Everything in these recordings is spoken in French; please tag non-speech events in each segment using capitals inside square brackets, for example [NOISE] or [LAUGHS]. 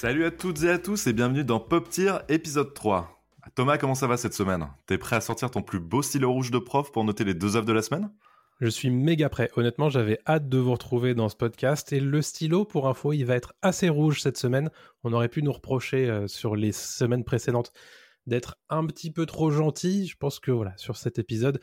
Salut à toutes et à tous et bienvenue dans Pop Tier épisode 3. Thomas, comment ça va cette semaine? T'es prêt à sortir ton plus beau stylo rouge de prof pour noter les deux œuvres de la semaine? Je suis méga prêt. Honnêtement, j'avais hâte de vous retrouver dans ce podcast et le stylo, pour info, il va être assez rouge cette semaine. On aurait pu nous reprocher euh, sur les semaines précédentes d'être un petit peu trop gentil. Je pense que voilà, sur cet épisode,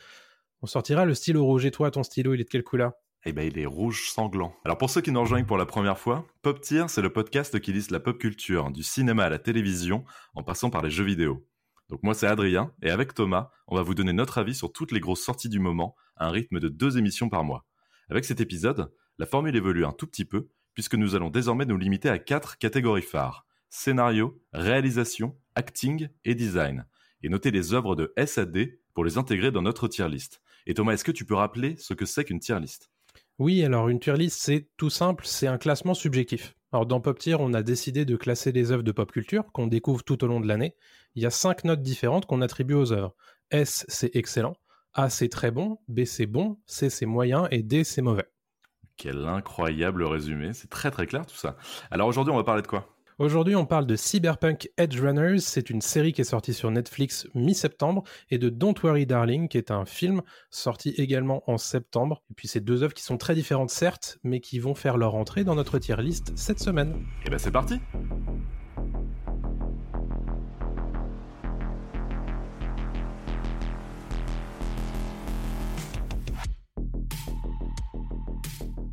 on sortira le stylo rouge. Et toi, ton stylo, il est de quelle couleur? Eh ben, il est rouge sanglant. Alors pour ceux qui nous rejoignent pour la première fois, Pop Tier, c'est le podcast qui liste la pop culture, du cinéma à la télévision, en passant par les jeux vidéo. Donc moi c'est Adrien, et avec Thomas, on va vous donner notre avis sur toutes les grosses sorties du moment, à un rythme de deux émissions par mois. Avec cet épisode, la formule évolue un tout petit peu, puisque nous allons désormais nous limiter à quatre catégories phares. Scénario, réalisation, acting et design. Et noter les œuvres de SAD pour les intégrer dans notre tier list. Et Thomas, est-ce que tu peux rappeler ce que c'est qu'une tier list? Oui, alors une tier list, c'est tout simple, c'est un classement subjectif. Alors dans Pop Tier, on a décidé de classer les œuvres de pop culture qu'on découvre tout au long de l'année. Il y a cinq notes différentes qu'on attribue aux œuvres. S, c'est excellent. A, c'est très bon. B, c'est bon. C, c'est moyen. Et D, c'est mauvais. Quel incroyable résumé. C'est très très clair tout ça. Alors aujourd'hui, on va parler de quoi? Aujourd'hui, on parle de Cyberpunk Edge Runners. C'est une série qui est sortie sur Netflix mi-septembre et de Don't Worry Darling, qui est un film sorti également en septembre. Et puis, c'est deux œuvres qui sont très différentes, certes, mais qui vont faire leur entrée dans notre tier list cette semaine. Et eh ben, c'est parti!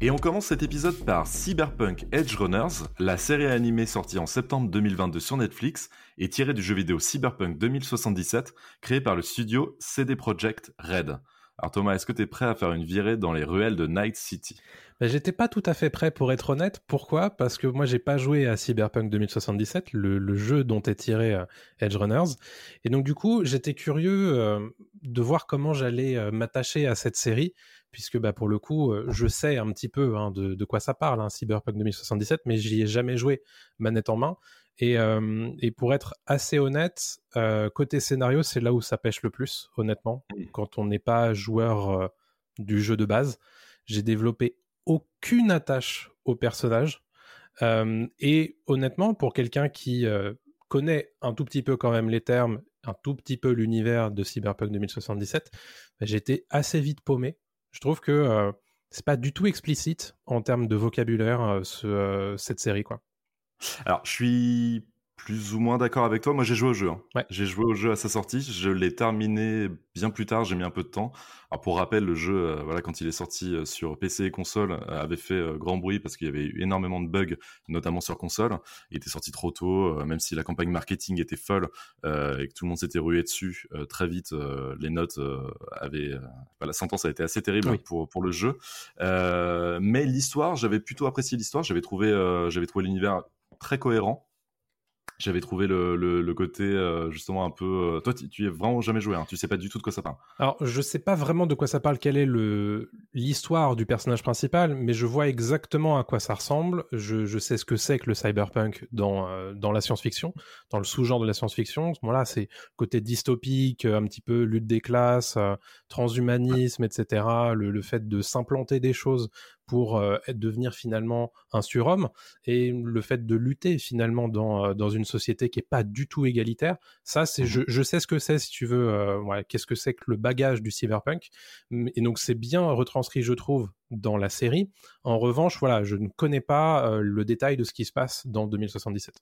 Et on commence cet épisode par Cyberpunk Edge Runners, la série animée sortie en septembre 2022 sur Netflix et tirée du jeu vidéo Cyberpunk 2077 créé par le studio CD Projekt Red. Alors Thomas, est-ce que tu es prêt à faire une virée dans les ruelles de Night City? Ben, J'étais pas tout à fait prêt pour être honnête. Pourquoi? Parce que moi j'ai pas joué à Cyberpunk 2077, le, jeu dont est tiré euh, Edge Runners. Et donc du coup j'étais curieux euh, de voir comment j'allais euh, m'attacher à cette série puisque bah, pour le coup, euh, je sais un petit peu hein, de, quoi ça parle, hein, Cyberpunk 2077, mais j'y ai jamais joué manette en main. Et, euh, pour être assez honnête, euh, côté scénario, c'est là où ça pêche le plus, honnêtement. Quand on n'est pas joueur du jeu de base, j'ai développé aucune attache au personnage. et honnêtement, pour quelqu'un qui connaît un tout petit peu quand même les termes, un tout petit peu l'univers de Cyberpunk 2077, bah, j'étais assez vite paumé je trouve que euh, c'est pas du tout explicite en termes de vocabulaire euh, euh, cette série quoi. Alors je suis plus ou moins d'accord avec toi. Moi, j'ai joué au jeu. Hein. J'ai joué au jeu à sa sortie. Je l'ai terminé bien plus tard. J'ai mis un peu de temps. Alors, pour rappel, le jeu, euh, voilà, quand il est sorti euh, sur PC et console, euh, avait fait grand bruit parce qu'il y avait eu énormément de bugs, notamment sur console. Il était sorti trop tôt, même si la campagne marketing était folle et que tout le monde s'était rué dessus. très vite, les notes avaient, la sentence a été assez terrible pour pour le jeu. mais l'histoire, j'avais plutôt apprécié l'histoire. J'avais trouvé, j'avais trouvé l'univers très cohérent j'avais trouvé le, le, côté euh, justement un peu. Euh, toi, tu, tu es vraiment jamais joué. Hein, tu sais pas du tout de quoi ça parle. Alors, je sais pas vraiment de quoi ça parle. Quelle est l'histoire du personnage principal, mais je vois exactement à quoi ça ressemble. Je, je sais ce que c'est que le cyberpunk dans euh, dans la science-fiction, dans le sous-genre de la science-fiction. Voilà, c'est côté dystopique, un petit peu lutte des classes, transhumanisme, etc. Le, le fait de s'implanter des choses pour euh, devenir finalement un surhomme. Et le fait de lutter finalement dans, euh, dans une société qui est pas du tout égalitaire ça c'est je, mmh je, sais ce que c'est si tu veux euh, ouais, qu'est-ce que c'est que le bagage du cyberpunk. Et donc c'est bien retranscrit je trouve dans la série. En revanche voilà je ne connais pas le détail de ce qui se passe dans 2077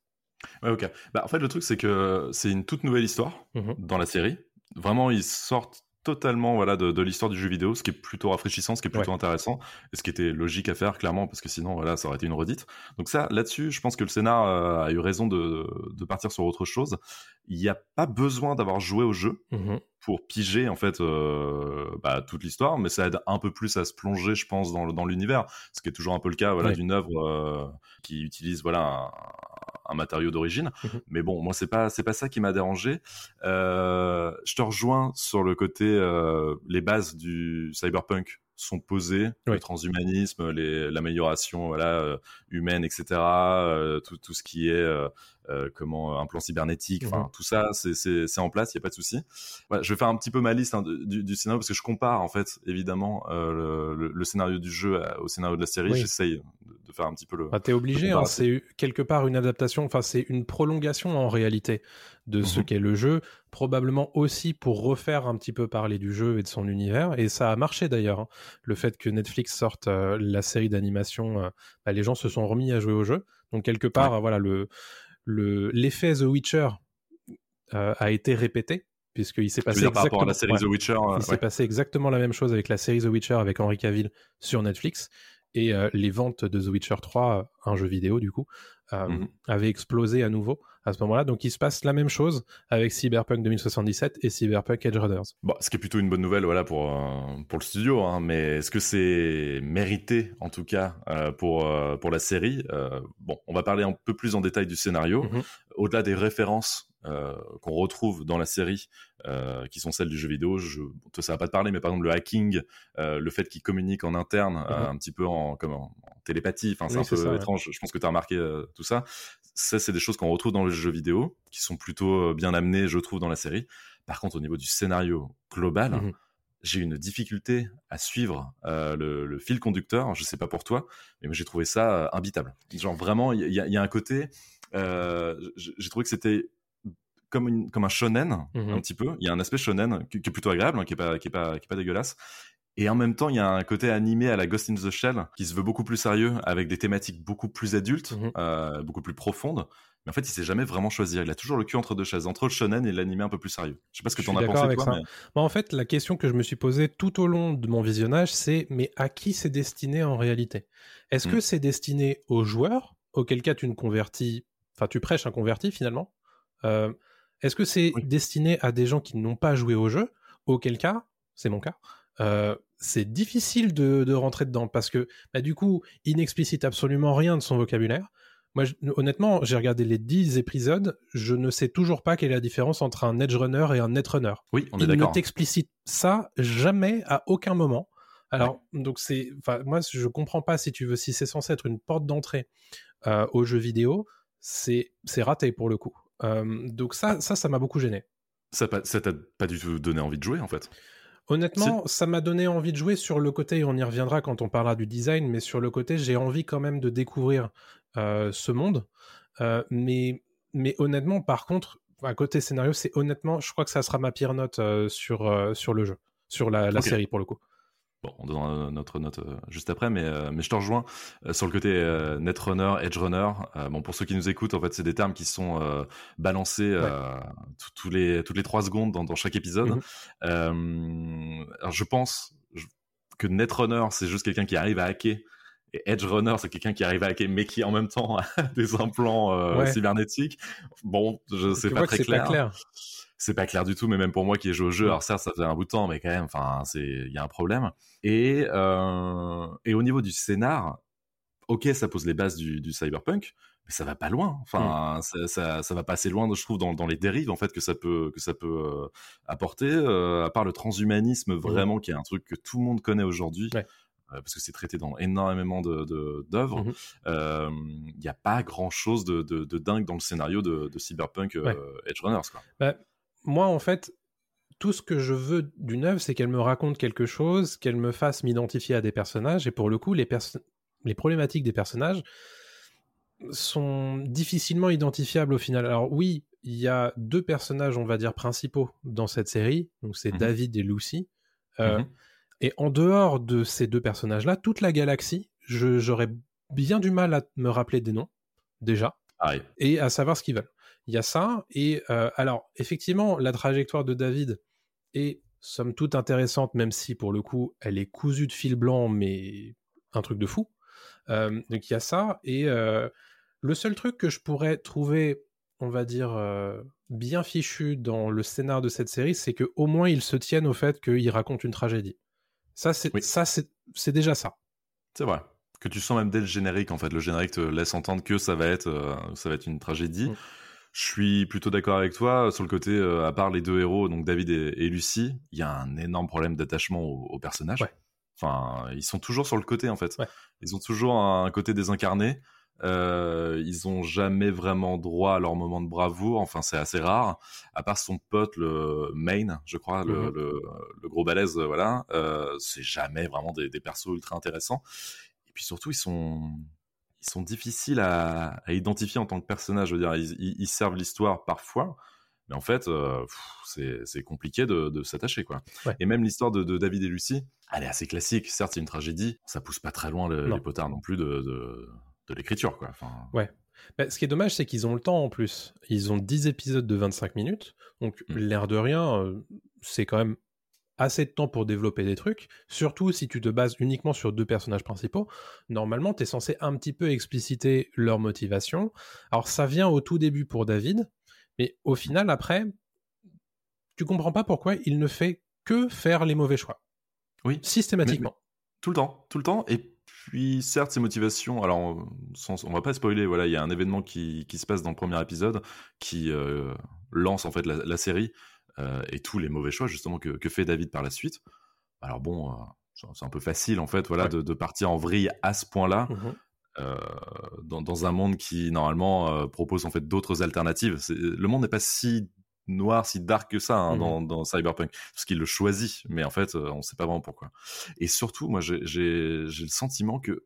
ouais ok. Bah en fait le truc c'est que c'est une toute nouvelle histoire mmh dans la série. Vraiment ils sortent totalement voilà de, de l'histoire du jeu vidéo, ce qui est plutôt rafraîchissant, ce qui est plutôt intéressant, et ce qui était logique à faire clairement parce que sinon voilà ça aurait été une redite. Donc ça là-dessus, je pense que le scénar euh, a eu raison de, de partir sur autre chose. Il n'y a pas besoin d'avoir joué au jeu. Mmh pour piger en fait euh, bah, toute l'histoire, mais ça aide un peu plus à se plonger, je pense, dans, dans l'univers, ce qui est toujours un peu le cas voilà, d'une œuvre euh, qui utilise voilà un, un matériau d'origine. Mmh Mais bon, moi c'est pas c'est pas ça qui m'a dérangé. Euh, je te rejoins sur le côté euh, les bases du cyberpunk sont posées, le transhumanisme, l'amélioration voilà euh, humaine, etc. Tout, tout ce qui est comment un plan cybernétique, enfin mmh tout ça, c'est en place, il y a pas de souci. je vais faire un petit peu ma liste hein, du, scénario parce que je compare en fait évidemment le, scénario du jeu au scénario de la série. J'essaye de, faire un petit peu le. Ah, T'es obligé, hein, c'est quelque part une adaptation, enfin c'est une prolongation en réalité de ce mmh qu'est le jeu, probablement aussi pour refaire un petit peu parler du jeu et de son univers. Et ça a marché d'ailleurs. Hein. Le fait que Netflix sorte la série d'animation, bah, les gens se sont remis à jouer au jeu. Donc quelque part, voilà, le l'effet The Witcher a été répété puisqu'il s'est passé exactement la série The Witcher, il s'est passé exactement la même chose avec la série The Witcher avec Henry Cavill sur Netflix et les ventes de The Witcher 3, un jeu vidéo du coup, mmh avaient explosé à nouveau à ce moment-là. Donc il se passe la même chose avec Cyberpunk 2077 et Cyberpunk Edge Runners. Bon, ce qui est plutôt une bonne nouvelle voilà, pour, euh, pour le studio, hein, mais est-ce que c'est mérité en tout cas euh, pour, euh, pour la série? Bon, on va parler un peu plus en détail du scénario. Mm-hmm. Au-delà des références qu'on retrouve dans la série, qui sont celles du jeu vidéo. Je, ça va pas te parler, mais par exemple le hacking, le fait qu'ils communiquent en interne, mm-hmm. un petit peu en, comme en, télépathie, enfin c'est un peu étrange. Je pense que tu as remarqué tout ça ça, c'est des choses qu'on retrouve dans le jeu vidéo, qui sont plutôt euh, bien amenées, je trouve, dans la série. Par contre, au niveau du scénario global, mmh j'ai une difficulté à suivre euh, le, fil conducteur. Je sais pas pour toi, mais j'ai trouvé ça euh, imbitable. Genre vraiment, il y, a un côté. j'ai trouvé que c'était comme, comme un shonen, mmh un petit peu. Il y a un aspect shonen qui, est plutôt agréable, hein, qui, est pas, qui, est pas, qui est pas dégueulasse. Et en même temps, il y a un côté animé à la Ghost in the Shell qui se veut beaucoup plus sérieux, avec des thématiques beaucoup plus adultes, mmh euh, beaucoup plus profondes. Mais en fait, il s'est jamais vraiment choisi. Il a toujours le cul entre deux chaises, entre le shonen et l'animé un peu plus sérieux. Je sais pas ce que tu en as pensé, toi. en fait, la question que je me suis posée tout au long de mon visionnage, c'est mais à qui c'est destiné en réalité? Est-ce que mmh. c'est destiné aux joueurs, auquel cas tu ne convertis, enfin tu prêches un converti finalement? Euh, Est-ce que c'est destiné à des gens qui n'ont pas joué au jeu, auquel cas, c'est mon cas, euh, c'est difficile de, rentrer dedans parce que bah, du coup, il n'explicite absolument rien de son vocabulaire. Moi, honnêtement, j'ai regardé les 10 épisodes, je ne sais toujours pas quelle est la différence entre un edge runner et un net runner. Oui, on est d'accord. Il ne t'explicite ça jamais à aucun moment. Alors, donc c'est, moi, je comprends pas si tu veux, si c'est censé être une porte d'entrée euh, aux jeux vidéo, c'est raté pour le coup. Euh, donc ça, ça, ça m'a beaucoup gêné. Ça, t'a pas du tout donné envie de jouer en fait? Honnêtement, ça m'a donné envie de jouer sur le côté, et on y reviendra quand on parlera du design, mais sur le côté, j'ai envie quand même de découvrir euh, ce monde. Euh, mais, mais honnêtement, par contre, à côté scénario, c'est honnêtement, je crois que ça sera ma pire note euh, sur, sur le jeu, sur la série pour le coup. Bon, on donnera notre note euh, juste après, mais, euh, mais je te rejoins euh, sur le côté netrunner, edge runner. bon, pour ceux qui nous écoutent, en fait, c'est des termes qui sont balancés tous les toutes les trois secondes dans, dans chaque épisode. Mhm. alors, je pense que netrunner, c'est juste quelqu'un qui arrive à hacker. Et Edge Runner, c'est quelqu'un qui arrive à hacker, mais qui en même temps [LAUGHS] a des implants cybernétiques. Bon, je sais pas très clair. Pas clair c'est pas clair du tout, mais même pour moi qui ai joué au jeu, alors certes, ça faisait un bout de temps, mais quand même, enfin, c'est, il y a un problème. Et, euh, et au niveau du scénar, ok, ça pose les bases du, du cyberpunk, mais ça va pas loin. Enfin, mm. ça, ça, ça, va pas assez loin, je trouve, dans, dans, les dérives en fait que ça peut que ça peut euh, apporter. Euh, à part le transhumanisme, mm. vraiment, qui est un truc que tout le monde connaît aujourd'hui. Euh, parce que c'est traité dans énormément de d'œuvres. Mm-hmm. Il n'y a pas grand chose de, de, de, dingue dans le scénario de, de Cyberpunk Edge Runners. Quoi. Bah, moi, en fait, tout ce que je veux d'une œuvre, c'est qu'elle me raconte quelque chose, qu'elle me fasse m'identifier à des personnages. Et pour le coup, les, les problématiques des personnages sont difficilement identifiables au final. Alors oui, il y a deux personnages, on va dire, principaux dans cette série. Donc c'est mmh David et Lucy. Euh, mmh et en dehors de ces deux personnages-là, toute la galaxie, j'aurais bien du mal à me rappeler des noms, déjà, et à savoir ce qu'ils veulent. Il y a ça. Et euh, alors, effectivement, la trajectoire de David est somme toute intéressante, même si pour le coup, elle est cousue de fil blanc, mais un truc de fou. Euh, donc il y a ça. Et euh, le seul truc que je pourrais trouver, on va dire, bien fichu dans le scénar de cette série, c'est que au moins ils se tiennent au fait qu'il raconte une tragédie. Ça, c'est ça, c'est déjà ça. C'est vrai. Que tu sens même dès le générique, en fait, le générique te laisse entendre que ça va être, ça va être une tragédie. Mm. Je suis plutôt d'accord avec toi euh, sur le côté, euh, à part les deux héros, donc David et, Lucie, il y a un énorme problème d'attachement aux, personnages. Enfin, ils sont toujours sur le côté en fait. Ils ont toujours un côté désincarné. Euh, ils ont jamais vraiment droit à leur moment de bravoure. Enfin, c'est assez rare. À part son pote, le Main, je crois, le, mhm. gros balèze, voilà. Euh, c'est jamais vraiment des, persos ultra intéressants. Et puis surtout, ils sont, ils sont difficiles à, identifier en tant que personnage. Je veux dire, ils, servent l'histoire parfois. Mais en fait, euh, c'est compliqué de, s'attacher, quoi. Et même l'histoire de, David et Lucie, elle est assez classique. Certes, c'est une tragédie. Ça pousse pas très loin les potards non plus de de l'écriture, quoi. Enfin... Ouais. Bah, ce qui est dommage, c'est qu'ils ont le temps en plus. Ils ont 10 épisodes de 25 minutes, donc mmh. l'air de rien, euh, c'est quand même assez de temps pour développer des trucs, surtout si tu te bases uniquement sur deux personnages principaux. Normalement, tu es censé un petit peu expliciter leur motivation. Alors ça vient au tout début pour David, mais au final, après, tu comprends pas pourquoi il ne fait que faire les mauvais choix. Oui. Systématiquement. tout le temps, tout le temps. Et puis, certes, ses motivations, alors, on, on va pas spoiler, voilà, il y a un événement qui, qui, se passe dans le premier épisode qui euh, lance en fait la, série euh, et tous les mauvais choix, justement, que, que, fait David par la suite. Alors, bon, euh, c'est un peu facile, en fait, voilà, de, de, partir en vrille à ce point-là. Mmh dans, dans, un monde qui normalement propose en fait d'autres alternatives. Le monde n'est pas si noir, si dark que ça hein, mmh dans, Cyberpunk, parce qu'il le choisit, mais en fait, euh, on ne sait pas vraiment pourquoi. Et surtout, moi, j'ai le sentiment que,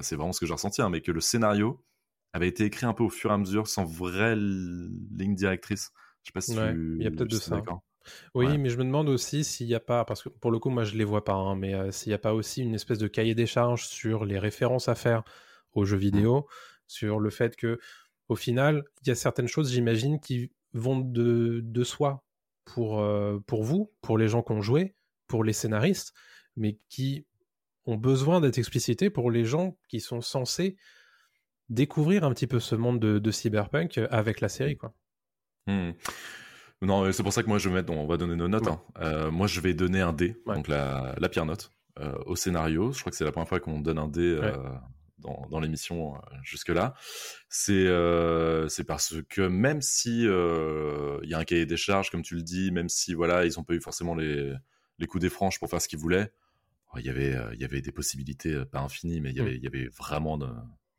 c'est vraiment ce que j'ai ressenti, hein, mais que le scénario avait été écrit un peu au fur et à mesure, sans vraie ligne directrice. Je sais pas si Il y a peut-être de ça. Oui, mais je me demande aussi s'il n'y a pas, parce que pour le coup, moi, je les vois pas, hein, mais euh, s'il n'y a pas aussi une espèce de cahier des charges sur les références à faire aux jeux mmh. vidéo, sur le fait que, au final, il y a certaines choses, j'imagine, qui vont de, de soi pour, euh, pour vous, pour les gens qui ont joué, pour les scénaristes, mais qui ont besoin d'être explicités pour les gens qui sont censés découvrir un petit peu ce monde de, cyberpunk avec la série. Quoi. Hmm. Non, c'est pour ça que moi je vais mettre, on va donner nos notes. Hein. Euh, moi je vais donner un D, donc la, la pire note, euh, au scénario. Je crois que c'est la première fois qu'on donne un D dans, l'émission euh, jusque-là, euh, c'est parce que même si euh, il y a un cahier des charges, comme tu le dis, même si voilà, ils n'ont pas eu forcément les, les coups des franches pour faire ce qu'ils voulaient, il y avait, il y avait des possibilités pas infinies, mais il y mm. avait, il y avait vraiment de,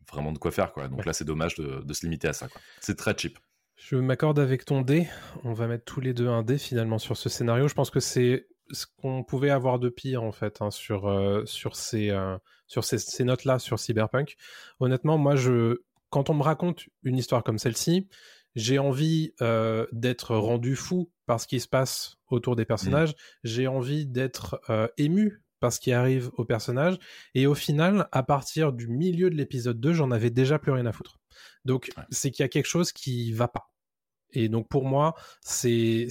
vraiment de quoi faire. Quoi. Donc là, c'est dommage de, de, se limiter à ça. C'est très cheap. Je m'accorde avec ton dé. On va mettre tous les deux un dé finalement sur ce scénario. Je pense que c'est ce qu'on pouvait avoir de pire en fait hein, sur, euh, sur ces, euh, sur ces, notes-là sur Cyberpunk. Honnêtement, moi, je, quand on me raconte une histoire comme celle-ci, j'ai envie euh, d'être rendu fou par ce qui se passe autour des personnages. Mmh. J'ai envie d'être ému par ce qui arrive aux personnages. Et au final, à partir du milieu de l'épisode 2, j'en avais déjà plus rien à foutre. Donc, c'est qu'il y a quelque chose qui va pas. Et donc, pour moi, c'est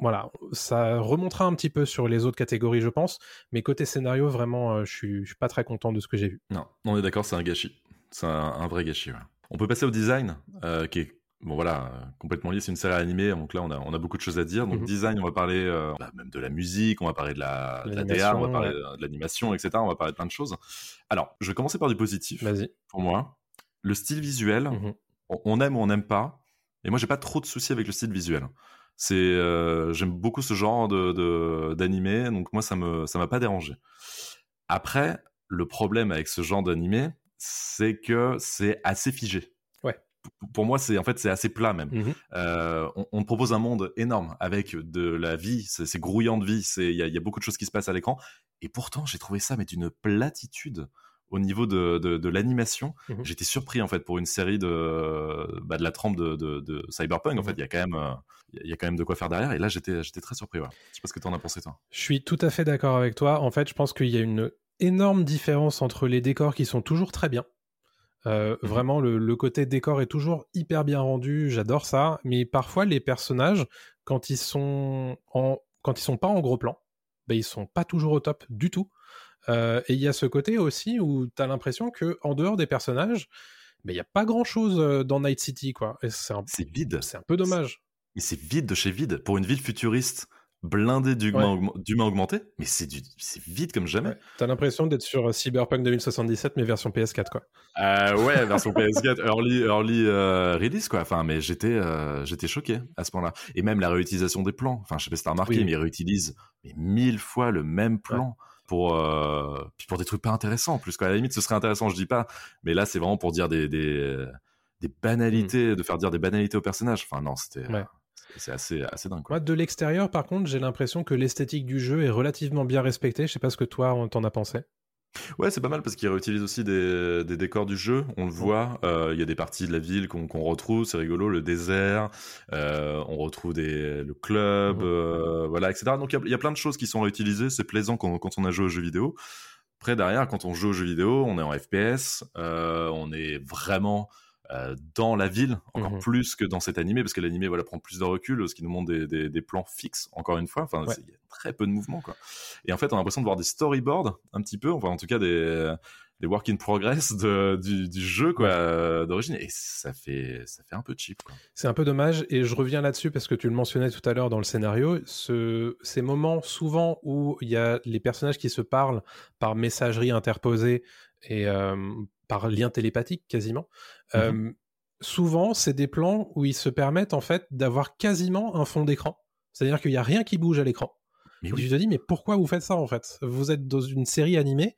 voilà, ça remontera un petit peu sur les autres catégories, je pense. Mais côté scénario, vraiment, euh, je, suis, suis pas très content de ce que j'ai vu. Non, on est d'accord, c'est un gâchis. C'est un, vrai gâchis. On peut passer au design, euh, qui est bon voilà complètement lié. C'est une série animée, donc là on a, on a beaucoup de choses à dire. Donc mhm. design, on va parler euh, bah, même de la musique, on va parler de la, de on va parler de l'animation, etc. On va parler de plein de choses. Alors, je vais commencer par du positif. Vas-y. Pour moi, le style visuel, mhm. on, aime ou on n'aime pas. Et moi, j'ai pas trop de soucis avec le style visuel. C'est, euh, j'aime beaucoup ce genre de d'animé, donc moi ça me ça m'a pas dérangé. Après, le problème avec ce genre d'animé, c'est que c'est assez figé. Ouais. Pour moi, c'est en fait c'est assez plat même. Mmh euh, on, on, propose un monde énorme avec de la vie, c'est grouillant de vie, c'est il y a, y a, beaucoup de choses qui se passent à l'écran, et pourtant j'ai trouvé ça mais d'une platitude au niveau de, de, l'animation. Mmh J'étais surpris en fait pour une série de, bah, de la trempe de, de Cyberpunk. En mmh fait, il y a quand même euh, il y a quand même de quoi faire derrière. Et là, j'étais j'étais très surpris. Ouais. Je sais pas ce que tu en as pensé toi. Je suis tout à fait d'accord avec toi. En fait, je pense qu'il y a une énorme différence entre les décors qui sont toujours très bien. Euh, mmh vraiment, le, le, côté décor est toujours hyper bien rendu. J'adore ça. Mais parfois, les personnages, quand ils sont en quand ils sont pas en gros plan, ben, ils sont pas toujours au top du tout. Euh, et il y a ce côté aussi où tu as l'impression que en dehors des personnages, il n'y a pas grand chose dans Night City, quoi. C'est vide. C'est un peu dommage. Mais c'est vide de chez vide. Pour une ville futuriste blindée d'humains augmentés, mais c'est vide comme jamais. T'as l'impression d'être sur Cyberpunk 2077, mais version PS4, quoi. ouais, [LAUGHS] version PS4, early, early release, quoi. Enfin, mais j'étais j'étais choqué à ce point-là. Et même la réutilisation des plans. Enfin, je sais pas si t'as remarqué, mais ils réutilisent mais mille fois le même plan pour puis pour des trucs pas intéressants en plus quoi. À la limite ce serait intéressant je dis pas mais là c'est vraiment pour dire des des, des banalités, mmh. de faire dire des banalités aux personnages. Enfin non c'était c'est assez, assez dingue. Quoi. Moi, de l'extérieur, par contre, j'ai l'impression que l'esthétique du jeu est relativement bien respectée. Je sais pas ce que toi, t'en as pensé. Ouais, c'est pas mal parce qu'il réutilise aussi des, des, décors du jeu. On le voit, euh, il y a des parties de la ville qu'on retrouve, c'est rigolo, le désert, euh, on retrouve des, le club, euh, voilà, etc. Donc il y, y, a plein de choses qui sont réutilisées, c'est plaisant quand, quand, on a joué aux jeux vidéo. Après, derrière, quand on joue aux jeux vidéo, on est en FPS, on est vraiment euh, dans la ville, encore mmh plus que dans cet animé, parce que l'animé voilà, prend plus de recul, ce qui nous montre des, des, plans fixes, encore une fois. Enfin, il y a très peu de mouvement. Quoi. Et en fait, on a l'impression de voir des storyboards, un petit peu, enfin, en tout cas, des, des work in progress de, du, du, jeu quoi d'origine et ça fait ça fait un peu cheap c'est un peu dommage et je reviens là-dessus parce que tu le mentionnais tout à l'heure dans le scénario ce, ces moments souvent où il y a les personnages qui se parlent par messagerie interposée et par lien télépathique quasiment. Mmh souvent, c'est des plans où ils se permettent en fait d'avoir quasiment un fond d'écran. C'est-à-dire qu'il n'y a rien qui bouge à l'écran. Mais Je te dis, mais pourquoi vous faites ça en fait? Vous êtes dans une série animée,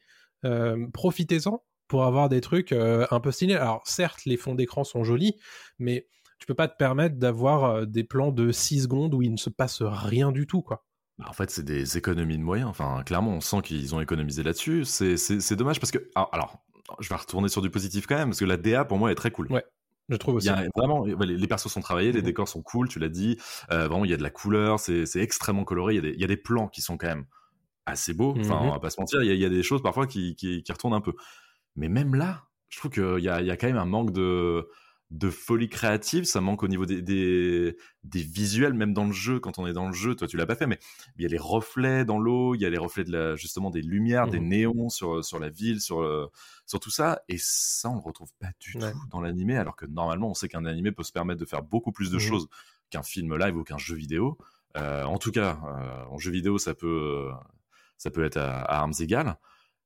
profitez-en pour avoir des trucs un peu stylés. Alors certes, les fonds d'écran sont jolis, mais tu peux pas te permettre d'avoir des plans de 6 secondes où il ne se passe rien du tout, quoi. Bah, en fait, c'est des économies de moyens. Enfin, clairement, on sent qu'ils ont économisé là-dessus. C'est dommage parce que, alors, je vais retourner sur du positif quand même, parce que la DA pour moi est très cool. Ouais. Je trouve aussi. vraiment, les, persos sont travaillés, les mmh décors sont cool, tu l'as dit. Euh, vraiment, il y a de la couleur, c'est extrêmement coloré. Il y, a des, plans qui sont quand même assez beaux. Enfin, mmh on va pas se mentir, il y, a des choses parfois qui, qui, retournent un peu. Mais même là, je trouve qu'il y a, y a quand même un manque de, de folie créative, ça manque au niveau des, des, visuels, même dans le jeu, quand on est dans le jeu, toi tu l'as pas fait, mais il y a les reflets dans l'eau, il y a les reflets de la, justement des lumières, des mmh. néons sur, sur la ville, sur, euh, sur tout ça, et ça on le retrouve pas du tout dans l'animé, alors que normalement on sait qu'un animé peut se permettre de faire beaucoup plus de mmh. choses qu'un film live ou qu'un jeu vidéo. Euh, en tout cas, euh, en jeu vidéo ça peut, ça peut être à, à armes égales.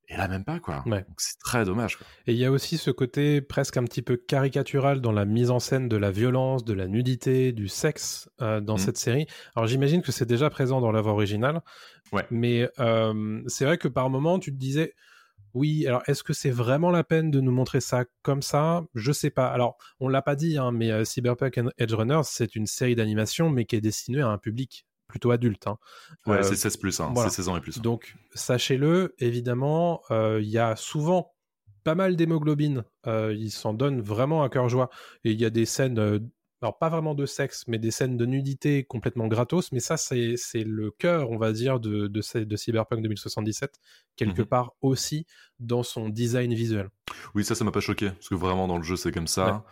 Et là, même pas, quoi. Donc c'est très dommage. Quoi. Et il y a aussi ce côté presque un petit peu caricatural dans la mise en scène de la violence, de la nudité, du sexe euh, dans mmh. cette série. Alors j'imagine que c'est déjà présent dans l'œuvre originale. Ouais. Mais euh, c'est vrai que par moment, tu te disais, oui, alors est-ce que c'est vraiment la peine de nous montrer ça comme ça? Je sais pas. Alors, on l'a pas dit, hein, mais euh, Cyberpunk Edge Runners, c'est une série d'animation, mais qui est destinée à un public plutôt adulte. Hein. Ouais, c'est 16 plus, hein, c'est 16 ans et plus. Donc, sachez-le, évidemment, euh, il y a souvent pas mal d'hémoglobine. Euh, ils s'en donnent vraiment à cœur joie. Et il y a des scènes, euh, alors pas vraiment de sexe, mais des scènes de nudité complètement gratos. Mais ça, c'est le cœur, on va dire, de, de, de Cyberpunk 2077, quelque mmh part aussi dans son design visuel. Oui, ça, ça m'a pas choqué, parce que vraiment dans le jeu, c'est comme ça.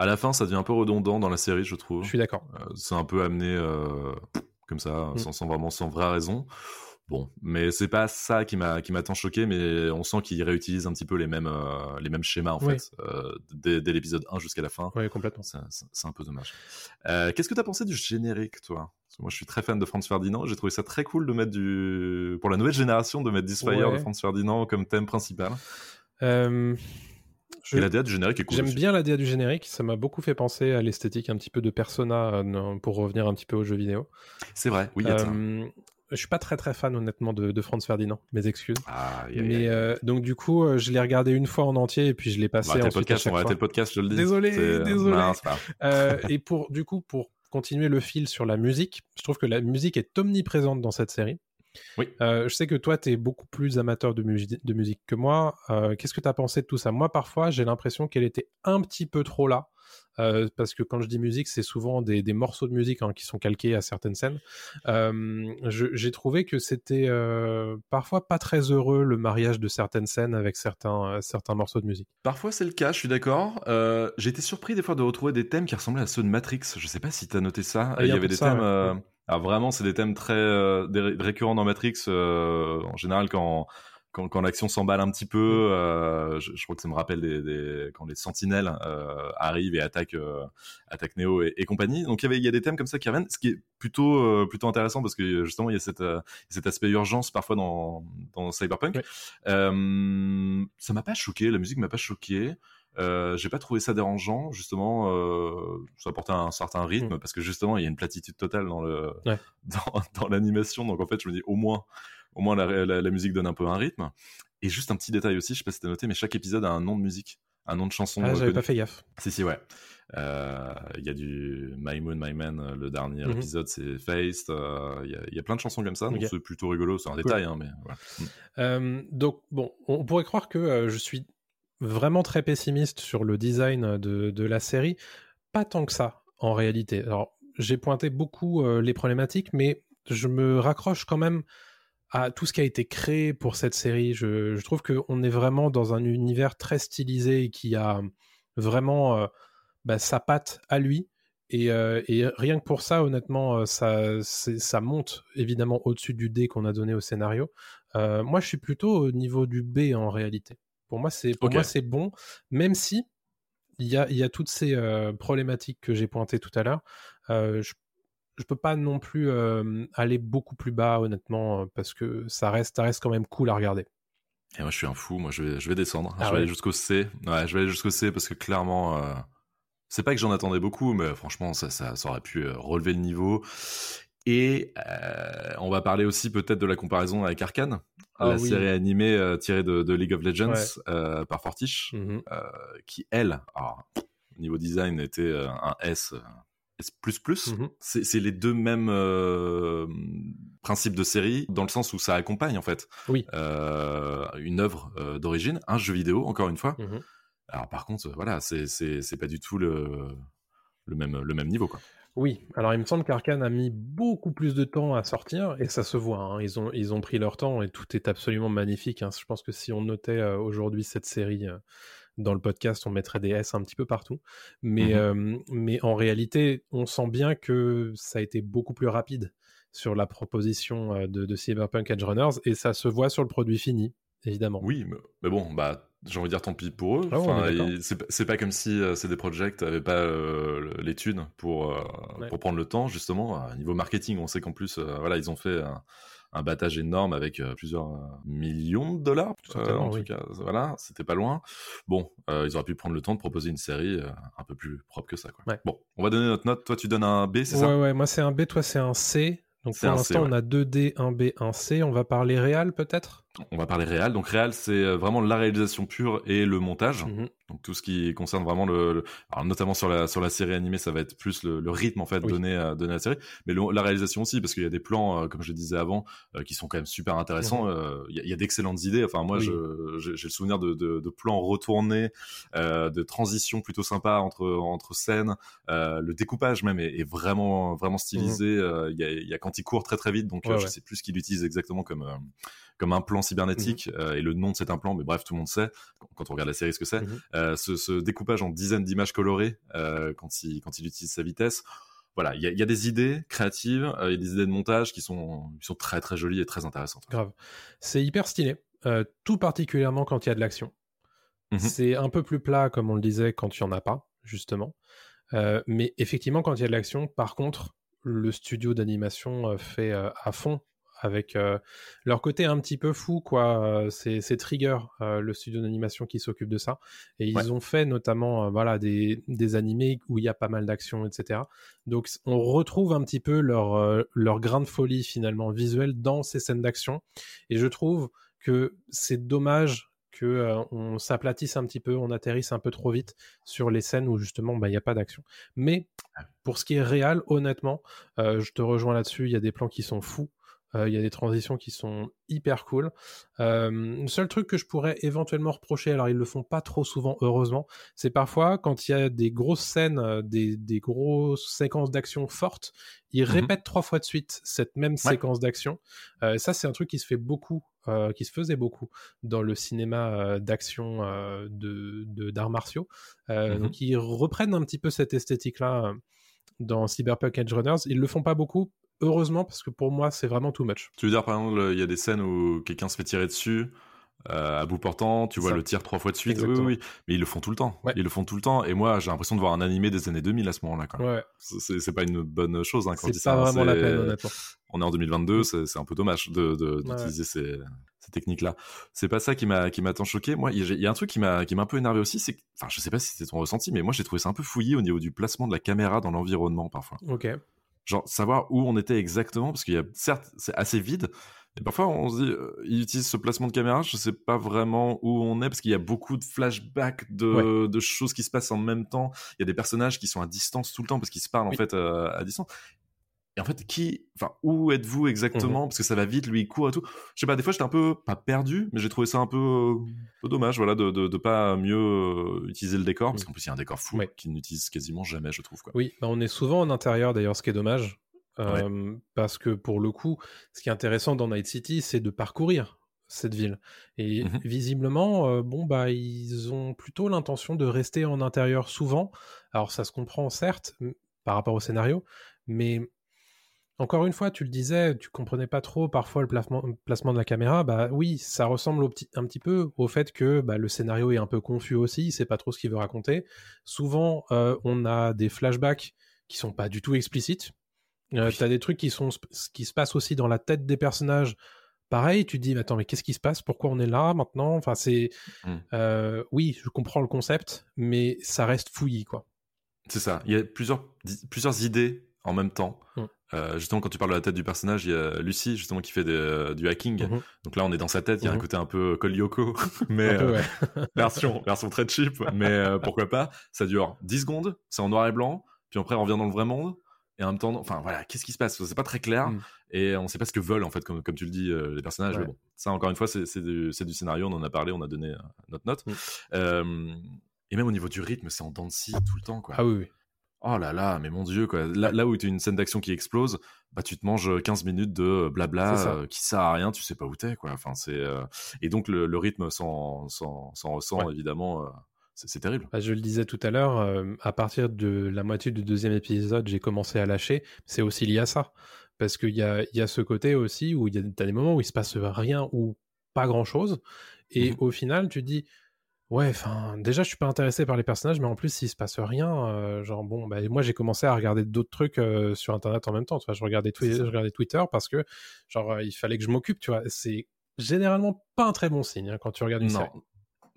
À la fin, ça devient un peu redondant dans la série, je trouve. Je suis d'accord. c'est un peu amené comme ça, mmh. sans, vraiment sans vraie raison. Bon, mais c'est pas ça qui m'a qui m'a tant choqué, mais on sent qu'il réutilise un petit peu les mêmes euh, les mêmes schémas en fait euh, dès, l'épisode 1 jusqu'à la fin. Oui, complètement. C'est un peu dommage. Euh, qu'est-ce que tu as pensé du générique, toi? Moi, je suis très fan de Franz Ferdinand. J'ai trouvé ça très cool de mettre du pour la nouvelle génération de mettre Disfire de Franz Ferdinand comme thème principal. Et la DA du générique est cool. J'aime bien la DA du générique. Ça m'a beaucoup fait penser à l'esthétique un petit peu de Persona pour revenir un petit peu aux jeux vidéo. C'est vrai, oui. Euh, je suis pas très très fan honnêtement de, Franz Ferdinand, mes excuses. Ah, Mais euh, donc du coup, euh, je l'ai regardé une fois en entier et puis je l'ai passé. Bah, podcast, on va arrêter le podcast, je le dis. Désolé, désolé. euh, et pour du coup pour continuer le fil sur la musique, je trouve que la musique est omniprésente dans cette série. Oui. Euh, je sais que toi, tu es beaucoup plus amateur de, de musique que moi. Euh, qu'est-ce que tu as pensé de tout ça? Moi, parfois, j'ai l'impression qu'elle était un petit peu trop là. Euh, parce que quand je dis musique, c'est souvent des, morceaux de musique hein, qui sont calqués à certaines scènes. j'ai trouvé que c'était parfois pas très heureux le mariage de certaines scènes avec certains, certains morceaux de musique. Parfois c'est le cas, je suis d'accord. j'ai été surpris des fois de retrouver des thèmes qui ressemblaient à ceux de Matrix. Je sais pas si tu as noté ça. Il y, avait des thèmes. Alors vraiment, c'est des thèmes très euh, récurrents dans Matrix. Euh, en général, quand quand, quand l'action s'emballe un petit peu, mm. euh, je, crois que ça me rappelle des, des quand les sentinelles arrivent et attaquent, attaquent Neo et, et, compagnie. Donc il y avait il y a des thèmes comme ça qui reviennent, ce qui est plutôt plutôt intéressant parce que justement il y a cette, cet aspect urgence parfois dans, dans Cyberpunk. Euh, ça m'a pas choqué, la musique m'a pas choqué. Euh, j'ai pas trouvé ça dérangeant, justement. Euh, ça apportait un certain rythme mm. parce que justement, il y a une platitude totale dans le [LAUGHS] dans, dans l'animation. Donc en fait, je me dis au moins, au moins la, musique donne un peu un rythme. Et juste un petit détail aussi, je sais pas si t'as noté, mais chaque épisode a un nom de musique, un nom de chanson. Ah, j'avais pas fait gaffe. Si, si, ouais. Il y a du My Moon, My Man, le dernier mhm. épisode c'est Faced. Il y, a plein de chansons comme ça, donc c'est plutôt rigolo. C'est un détail, hein, mais voilà. donc, bon, on pourrait croire que je suis vraiment très pessimiste sur le design de, la série. Pas tant que ça, en réalité. Alors, j'ai pointé beaucoup euh, les problématiques, mais je me raccroche quand même à tout ce qui a été créé pour cette série. Je, je trouve qu'on est vraiment dans un univers très stylisé qui a vraiment euh, bah, sa patte à lui. Et, euh, et, rien que pour ça, honnêtement, ça, ça monte évidemment au-dessus du D qu'on a donné au scénario. moi, je suis plutôt au niveau du B en réalité. Pour moi, c'est pour moi c'est bon, même si il y a, y a toutes ces euh, problématiques que j'ai pointées tout à l'heure. Euh, je je peux pas non plus euh, aller beaucoup plus bas, honnêtement, parce que ça reste, ça reste quand même cool à regarder. Et moi, je suis un fou. Moi, je vais, je vais descendre. Ah je vais aller jusqu'au C. Ouais, je vais aller jusqu'au C parce que clairement, c'est pas que j'en attendais beaucoup, mais franchement, ça, ça, ça aurait pu relever le niveau. Et euh, on va parler aussi peut-être de la comparaison avec Arkane, ah la série animée euh, tirée de, League of Legends euh, par Fortiche, mmh qui elle, au niveau design, était un S. S++, mmh c'est les deux mêmes principes de série dans le sens où ça accompagne en fait oui. une œuvre d'origine, un jeu vidéo encore une fois. Mmh Alors par contre, voilà, c'est pas du tout le, le, même, le même niveau quoi. Oui, alors il me semble qu'Arkane a mis beaucoup plus de temps à sortir et ça se voit. Hein. Ils, ont, ils ont pris leur temps et tout est absolument magnifique. Hein. Je pense que si on notait euh, aujourd'hui cette série euh, dans le podcast, on mettrait des S un petit peu partout. Mais, mmh euh, mais en réalité, on sent bien que ça a été beaucoup plus rapide sur la proposition de, de Cyberpunk Edge Runners et ça se voit sur le produit fini, évidemment. Oui, mais bon, bah j'ai envie de dire tant pis pour eux. Ah c'est pas comme si euh, CD Projekt avait pas euh, les thunes pour, euh, pour prendre le temps, justement. À niveau marketing, on sait qu'en plus, voilà, ils ont fait un, un battage énorme avec plusieurs millions de dollars. en tout cas, voilà, c'était pas loin. Bon, ils auraient pu prendre le temps de proposer une série un peu plus propre que ça. Quoi. Bon, on va donner notre note. Toi, tu donnes un B, c'est ça? Ouais, ouais, moi c'est un B, toi c'est un C. Donc pour l'instant, on a 2D, 1B, 1C. On va parler réel peut-être? On va parler réel. Donc réel, c'est euh, vraiment la réalisation pure et le montage. Mhm. Donc tout ce qui concerne vraiment le, alors notamment sur la sur la série animée, ça va être plus le, rythme en fait donné à donné à la série, mais la réalisation aussi parce qu'il y a des plans, euh, comme je le disais avant, euh, qui sont quand même super intéressants. Mhm. Il y a, d'excellentes idées. Enfin moi, j'ai le souvenir de, de, plans retournés, de transitions plutôt sympas entre entre scènes. le découpage même est, vraiment vraiment stylisé. Mhm. Il y, a, y, a, quand il court très très vite, donc je sais plus ce qu'il utilise exactement comme comme un plan cybernétique mmh euh, et le nom de cet implant, mais bref, tout le monde sait quand on regarde la série ce que c'est. Mmh euh, ce, découpage en dizaines d'images colorées euh, quand, il, quand il utilise sa vitesse. Voilà, il y, a des idées créatives, il y a des idées de montage qui sont, qui sont très très jolies et très intéressantes. Grave. C'est hyper stylé, tout particulièrement quand il y a de l'action. Mmh c'est un peu plus plat, comme on le disait, quand il n'y en a pas, justement. mais effectivement, quand il y a de l'action, par contre, le studio d'animation fait à fond avec euh, leur côté un petit peu fou, quoi. C'est, Trigger, euh, le studio d'animation qui s'occupe de ça. Et ils ont fait notamment euh, voilà, des, des animés où il y a pas mal d'action, etc. Donc on retrouve un petit peu leur, leur grain de folie finalement visuel dans ces scènes d'action. Et je trouve que c'est dommage que on s'aplatisse un petit peu, on atterrisse un peu trop vite sur les scènes où justement bah, il n'y a pas d'action. Mais pour ce qui est réel, honnêtement, je te rejoins là-dessus, il y a des plans qui sont fous. Euh, il y a des transitions qui sont hyper cool. Euh, le seul truc que je pourrais éventuellement reprocher, alors ils le font pas trop souvent, heureusement, c'est parfois quand il y a des grosses scènes, euh, des, des grosses séquences d'action fortes, ils mmh répètent trois fois de suite cette même séquence d'action. ça, c'est un truc qui se fait beaucoup qui se faisait beaucoup dans le cinéma d'action de d'arts martiaux. Mmh donc ils reprennent un petit peu cette esthétique-là dans Cyberpunk Edge Runners. Ils le font pas beaucoup heureusement, parce que pour moi, c'est vraiment too much. Tu veux dire, par exemple, il y a des scènes où quelqu'un se fait tirer dessus, euh, à bout portant, tu vois le tir trois fois de suite. Oui, oui, mais ils le font tout le temps. Ils le font tout le temps. Et moi, j'ai l'impression de voir un animé des années 2000 à ce moment-là. Ouais. C'est pas une bonne chose hein, quand C'est pas vraiment la peine, honnêtement. On est en 2022, mm. c'est un peu dommage d'utiliser de, ces, ces techniques-là. C'est pas ça qui m'a qui m'a tant choqué. Moi, il y, a un truc qui m'a qui m'a un peu énervé aussi, c'est enfin, je sais pas si c'était ton ressenti, mais moi j'ai trouvé ça un peu fouillé au niveau du placement de la caméra dans l'environnement parfois. Ok genre savoir où on était exactement, parce qu'il y a certes c'est assez vide, Et parfois, on se dit, euh, il utilise ce placement de caméra, je sais pas vraiment où on est, parce qu'il y a beaucoup de flashbacks de, de, choses qui se passent en même temps. Il y a des personnages qui sont à distance tout le temps, parce qu'ils se parlent en fait euh, à distance. Et en fait, qui, enfin, où êtes-vous exactement? Mmh Parce que ça va vite, lui il court et tout. Je sais pas, des fois j'étais un peu pas perdu, mais j'ai trouvé ça un peu, euh, dommage, voilà, de, de, pas mieux euh, utiliser le décor, parce mmh. qu'en plus il y a un décor fou qu'il n'utilise quasiment jamais, je trouve. Quoi. Oui, bah, on est souvent en intérieur d'ailleurs, ce qui est dommage, parce que pour le coup, ce qui est intéressant dans Night City, c'est de parcourir cette ville. Et mmh visiblement, euh, bon bah ils ont plutôt l'intention de rester en intérieur souvent. Alors ça se comprend certes par rapport au scénario, mais encore une fois, tu le disais, tu comprenais pas trop parfois le placement, de la caméra. Bah oui, ça ressemble un petit peu au fait que bah, le scénario est un peu confus aussi, il sait pas trop ce qu'il veut raconter. Souvent, euh, on a des flashbacks qui sont pas du tout explicites. Euh, tu as des trucs qui, sont, qui se passent aussi dans la tête des personnages. Pareil, tu te dis, attends, mais qu'est-ce qui se passe? Pourquoi on est là maintenant? Enfin, c'est. Mmh. Euh, oui, je comprends le concept, mais ça reste fouillis, quoi. C'est ça. Il y a plusieurs, plusieurs idées en même temps. Mmh. Euh, justement, quand tu parles de la tête du personnage, il y a Lucie, justement, qui fait euh, du hacking. Mhm. Donc là, on est dans sa tête, il y a un mhm. côté un peu Col Yoko, [LAUGHS] mais euh, [LAUGHS] version, version très cheap, mais pourquoi pas. Ça dure 10 secondes, c'est en noir et blanc, puis après, on revient dans le vrai monde. Et en même temps, enfin voilà, qu'est-ce qui se passe? C'est pas très clair mm. et on sait pas ce que veulent en fait, comme, comme tu le dis, les personnages. bon, ça encore une fois, c'est du, du, scénario, on en a parlé, on a donné notre note. Mm. et même au niveau du rythme, c'est en scie tout le temps, quoi. Ah oui, oui. Oh là là, mais mon dieu, quoi. Là, où tu as une scène d'action qui explose, bah tu te manges 15 minutes de blabla euh, qui sert à rien, tu sais pas où t'es, quoi. Enfin, c'est euh, et donc le, rythme s'en ressent évidemment. Euh, c'est terrible. Bah, je le disais tout à l'heure, à partir de la moitié du deuxième épisode, j'ai commencé à lâcher. C'est aussi lié à ça. Parce qu'il y a, y a ce côté aussi où il y a des moments où il se passe rien ou pas grand chose. Et mmh au final, tu dis, Ouais, enfin, déjà, je suis pas intéressé par les personnages, mais en plus, s'il se passe rien, euh, genre, bon, bah, moi, j'ai commencé à regarder d'autres trucs euh, sur Internet en même temps, tu vois, je regardais, je regardais Twitter parce que, genre, euh, il fallait que je m'occupe, tu vois, c'est généralement pas un très bon signe hein, quand tu regardes une non. série.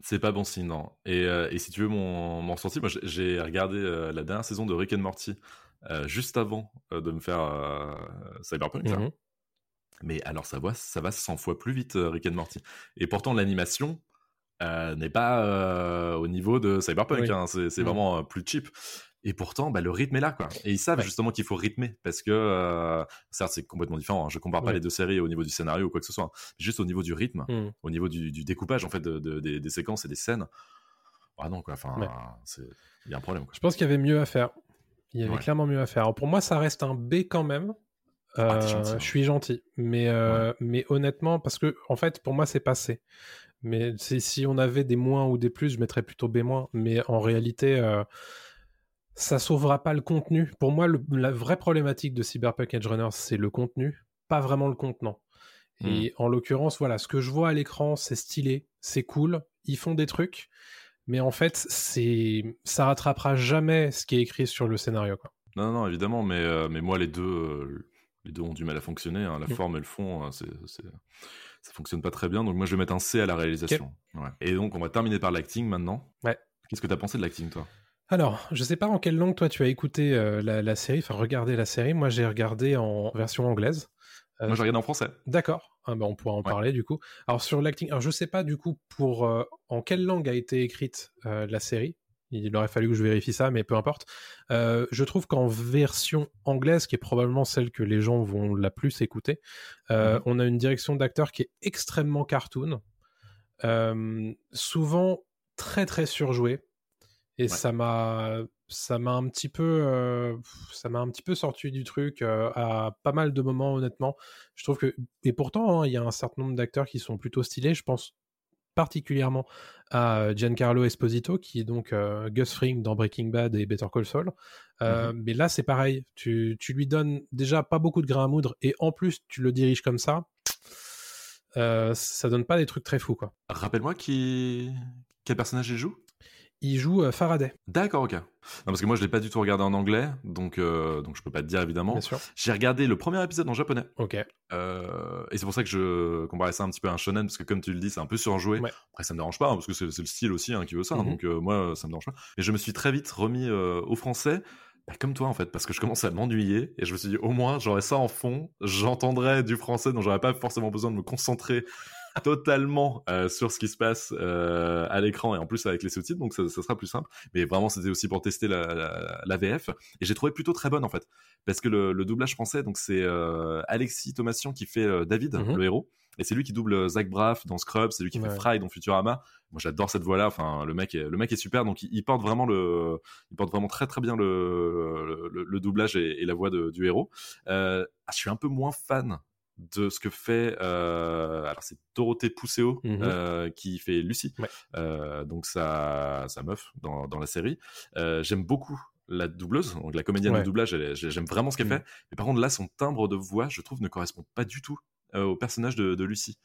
C'est pas bon signe, non. Et, et si tu veux mon, mon ressenti, moi, j'ai regardé la dernière saison de Rick and Morty juste avant de me faire Cyberpunk, mmh Mais alors, ça va, ça va 100 fois plus vite, Rick and Morty. Et pourtant, l'animation, euh, n'est pas euh, au niveau de Cyberpunk. Hein, c'est mm. vraiment euh, plus cheap. Et pourtant, bah, le rythme est là, quoi. Et ils savent justement qu'il faut rythmer parce que, certes, c'est complètement différent. Hein. Je compare pas les deux séries au niveau du scénario ou quoi que ce soit. Hein. Juste au niveau du rythme, mm. au niveau du, découpage en fait de, des, séquences et des scènes. Ah non, quoi. Enfin, il y a un problème. Je pense qu'il y avait mieux à faire. Il y avait clairement mieux à faire. Alors pour moi, ça reste un B quand même. Ah, je suis gentil, mais mais honnêtement, parce que en fait, pour moi, c'est passé. Mais si on avait des moins ou des plus, je mettrais plutôt B-. Mais en réalité, euh, ça sauvera pas le contenu. Pour moi, la vraie problématique de Cyberpunk Edge Runners, c'est le contenu, pas vraiment le contenant. Et hmm. en l'occurrence, voilà, ce que je vois à l'écran, c'est stylé, c'est cool, ils font des trucs, mais en fait, c'est ça rattrapera jamais ce qui est écrit sur le scénario. Quoi. Non, non, évidemment, mais, euh, mais moi, les deux, euh, les deux ont du mal à fonctionner. Hein. La hmm. forme et le fond, hein, c'est ça fonctionne pas très bien. Donc moi, je vais mettre un C à la réalisation. Et donc, on va terminer par l'acting maintenant. Ouais. Qu'est-ce que tu as pensé de l'acting, toi? Alors, je sais pas en quelle langue toi tu as écouté euh, la, série, enfin regardé la série. Moi, j'ai regardé en version anglaise. Euh, moi, j'ai regardé en français. D'accord. Ah, bah, on pourra en parler du coup. Alors sur l'acting, alors je sais pas du coup pour euh, en quelle langue a été écrite la série. Il aurait fallu que je vérifie ça, mais peu importe. Euh, je trouve qu'en version anglaise, qui est probablement celle que les gens vont la plus écouter, euh, mhm. on a une direction d'acteur qui est extrêmement cartoon, euh, souvent très très surjoué, et ça m'a ça m'a un petit peu ça m'a un petit peu sorti du truc à pas mal de moments honnêtement. Je trouve que et pourtant hein, il y a un certain nombre d'acteurs qui sont plutôt stylés. Je pense particulièrement à Giancarlo Esposito, qui est donc euh, Gus Fring dans Breaking Bad et Better Call Saul. Euh, mhm. Mais là, c'est pareil. Tu, tu, lui donnes déjà pas beaucoup de grains à moudre et en plus, tu le diriges comme ça. Euh, ça donne pas des trucs très fous, quoi. Rappelle-moi qui... quel personnage il joue? Il joue euh, Faraday. D'accord, ok. Non, parce que moi, je l'ai pas du tout regardé en anglais, donc, euh, donc je peux pas te dire évidemment. J'ai regardé le premier épisode en japonais. Ok. Euh, et c'est pour ça que je comparais ça un petit peu à un shonen, parce que comme tu le dis, c'est un peu surjoué. Après, ça me dérange pas, hein, parce que c'est le style aussi hein, qui veut ça, hein, mhm. donc moi, ça me dérange pas. Et je me suis très vite remis au français, bah, comme toi en fait, parce que je commençais à m'ennuyer et je me suis dit au moins j'aurais ça en fond, j'entendrais du français dont j'aurais pas forcément besoin de me concentrer totalement euh, sur ce qui se passe euh, à l'écran et en plus avec les sous-titres, donc ça, sera plus simple. Mais vraiment, c'était aussi pour tester la, VF et j'ai trouvé plutôt très bonne en fait, parce que le, doublage français, donc c'est euh, Alexis Thomasian qui fait David, mhm. le héros. Et c'est lui qui double Zach Braff dans Scrubs, c'est lui qui fait Fry dans Futurama. Moi, j'adore cette voix-là. Enfin, le mec, est, le mec est super. Donc, il, porte vraiment le, il porte vraiment très très bien le, le, doublage et, la voix du héros. Euh, je suis un peu moins fan de ce que fait euh, alors c'est Dorothée Pousseau mhm. euh, qui fait Lucie. Euh, donc sa, sa meuf dans, dans la série. J'aime beaucoup la doubleuse donc la comédienne de doublage j'aime vraiment ce qu'elle mhm. fait. Mais par contre là son timbre de voix je trouve ne correspond pas du tout au personnage de, de Lucie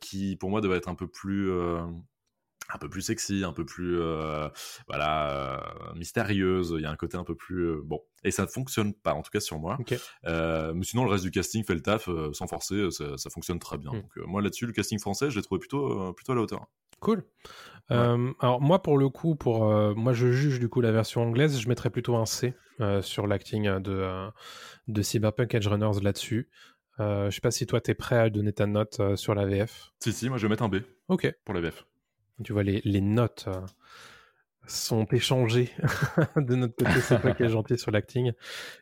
qui pour moi devrait être un peu plus un peu plus sexy, un peu plus euh, voilà euh, mystérieuse. Il y a un côté un peu plus euh, bon et ça ne fonctionne pas en tout cas sur moi. mais sinon le reste du casting fait le taf sans forcer, ça, fonctionne très bien. Hmm. Donc moi là-dessus le casting français je l'ai trouvé plutôt plutôt à la hauteur. Cool. alors moi pour le coup pour moi je juge du coup la version anglaise je mettrais plutôt un C sur l'acting de de Cyberpunk Edge Runners là-dessus. je sais pas si toi t'es prêt à donner ta note sur la VF. Si si moi je vais mettre un B. Ok. Pour la VF. Tu vois, les, les notes euh, sont échangées [LAUGHS] de notre côté. C'est toi qui es [LAUGHS] gentil sur l'acting.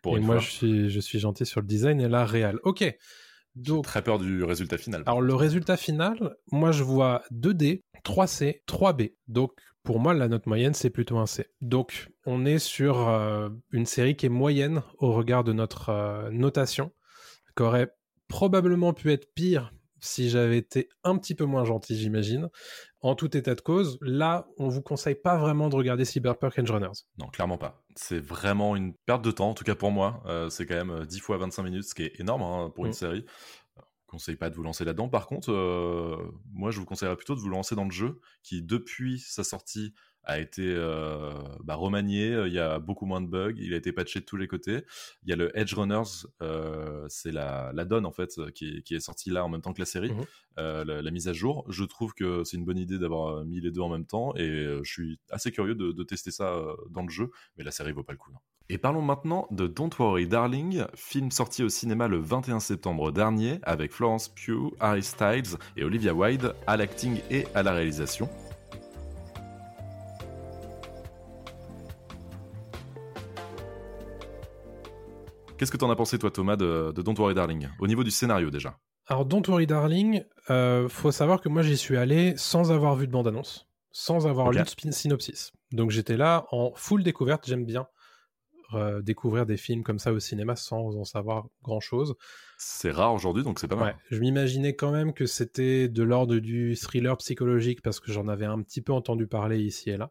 Et moi, je suis, je suis gentil sur le design et la réal. Ok. Donc, très peur du résultat final. Alors, le résultat final, moi, je vois 2D, 3C, 3B. Donc, pour moi, la note moyenne, c'est plutôt un C. Donc, on est sur euh, une série qui est moyenne au regard de notre euh, notation, qui aurait probablement pu être pire si j'avais été un petit peu moins gentil, j'imagine. En tout état de cause, là, on vous conseille pas vraiment de regarder Cyberpunk Edge Runners. Non, clairement pas. C'est vraiment une perte de temps, en tout cas pour moi. Euh, c'est quand même 10 euh, fois 25 minutes, ce qui est énorme hein, pour une mm. série. Je ne conseille pas de vous lancer là-dedans. Par contre, euh, moi, je vous conseillerais plutôt de vous lancer dans le jeu, qui depuis sa sortie a été euh, bah, remanié. Euh, il y a beaucoup moins de bugs. Il a été patché de tous les côtés. Il y a le Edge Runners, euh, c'est la, la donne en fait qui est, qui est sortie là en même temps que la série, mhm. la, mise à jour. Je trouve que c'est une bonne idée d'avoir mis les deux en même temps et je suis assez curieux de, de tester ça dans le jeu, mais la série vaut pas le coup. Et parlons maintenant de Don't Worry Darling, film sorti au cinéma le 21 septembre dernier avec Florence Pugh, Harry Styles et Olivia Wilde à l'acting et à la réalisation. Qu'est-ce que tu en as pensé, toi, Thomas, de, Don't Worry Darling Au niveau du scénario, déjà? Alors, Don't Worry Darling, euh, faut savoir que moi, j'y suis allé sans avoir vu de bande-annonce, sans avoir lu de synopsis. Donc, j'étais là en full découverte. J'aime bien euh, découvrir des films comme ça au cinéma sans en savoir grand-chose. C'est rare aujourd'hui, donc c'est pas mal. je m'imaginais quand même que c'était de l'ordre du thriller psychologique parce que j'en avais un petit peu entendu parler ici et là.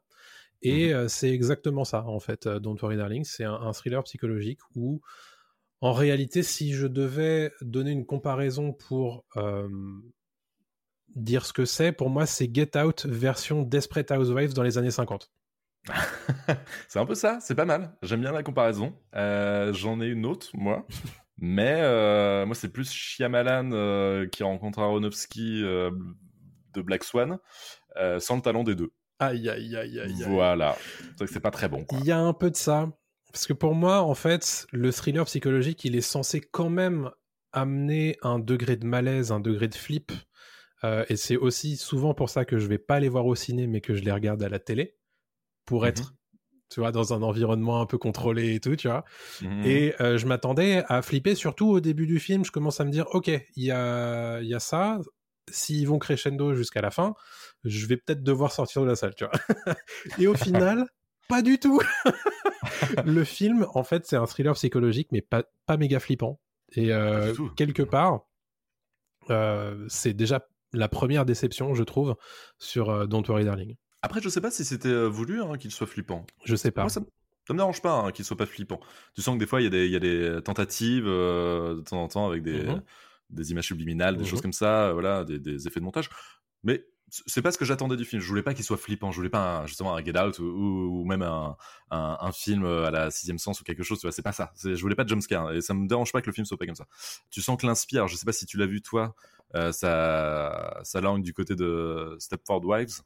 Et mhm. euh, c'est exactement ça, en fait, Don't Worry Darling. C'est un, thriller psychologique où en réalité, si je devais donner une comparaison pour euh, dire ce que c'est, pour moi, c'est Get Out version Desperate Housewives dans les années 50. [LAUGHS] c'est un peu ça, c'est pas mal. J'aime bien la comparaison. Euh, j'en ai une autre, moi. Mais euh, moi, c'est plus Shyamalan qui rencontre Aronofsky de Black Swan, sans le talent des deux. Aïe, aïe, aïe, aïe. Voilà. C'est pas très bon. Il y a un peu de ça. Parce que pour moi, en fait, le thriller psychologique, il est censé quand même amener un degré de malaise, un degré de flip. Euh, et c'est aussi souvent pour ça que je vais pas les voir au ciné, mais que je les regarde à la télé, pour mhm. être, tu vois, dans un environnement un peu contrôlé et tout, tu vois. Mhm. Et euh, je m'attendais à flipper, surtout au début du film. Je commence à me dire, ok, il y a, y a ça. S'ils vont crescendo jusqu'à la fin, je vais peut-être devoir sortir de la salle, tu vois. [LAUGHS] et au final, pas du tout. [LAUGHS] [LAUGHS] le film, en fait, c'est un thriller psychologique, mais pas, pas méga flippant. Et euh, quelque part, euh, c'est déjà la première déception, je trouve, sur euh, Don't Worry Darling. Après, je sais pas si c'était voulu hein, qu'il soit flippant. Je sais pas. Moi, ça, me dérange pas hein, qu'il soit pas flippant. Tu sens que des fois, il y, y, a des tentatives de temps en temps avec des, des images subliminales, des mhm. choses comme ça, voilà, des, des effets de montage. Mais c'est pas ce que j'attendais du film. Je voulais pas qu'il soit flippant. Je voulais pas justement un Get Out ou, même un, un, film à la sixième sens ou quelque chose. Tu vois, c'est pas ça. Je voulais pas de jumpscare et ça me dérange pas que le film soit pas comme ça. Tu sens que l'inspire. Je sais pas si tu l'as vu toi. Euh, sa, sa langue du côté de Stepford Wives.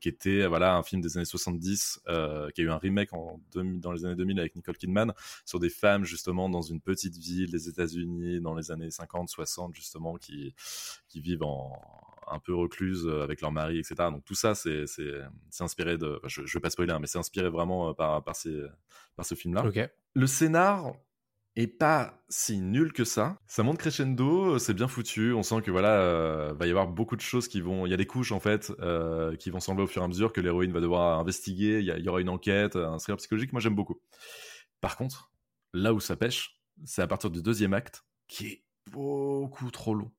qui était voilà un film des années 70, qui a eu un remake en dans les années 2000 avec Nicole Kidman sur des femmes justement dans une petite ville des États-Unis dans les années 50, 60 justement qui qui vivent en un peu recluses avec leur mari, etc. Donc tout ça, c'est inspiré de. je, je vais pas spoiler, hein, mais c'est inspiré vraiment par, par, ces, par ce film-là. Le scénar, et pas si nul que ça. Ça monte crescendo, c'est bien foutu. On sent que voilà, euh, va y avoir beaucoup de choses qui vont. Il y a des couches en fait euh, qui vont s'enlever au fur et à mesure que l'héroïne va devoir investiguer. Il y, aura une enquête, un thriller psychologique. Moi, j'aime beaucoup. Par contre, là où ça pêche, c'est à partir du deuxième acte qui est beaucoup trop long.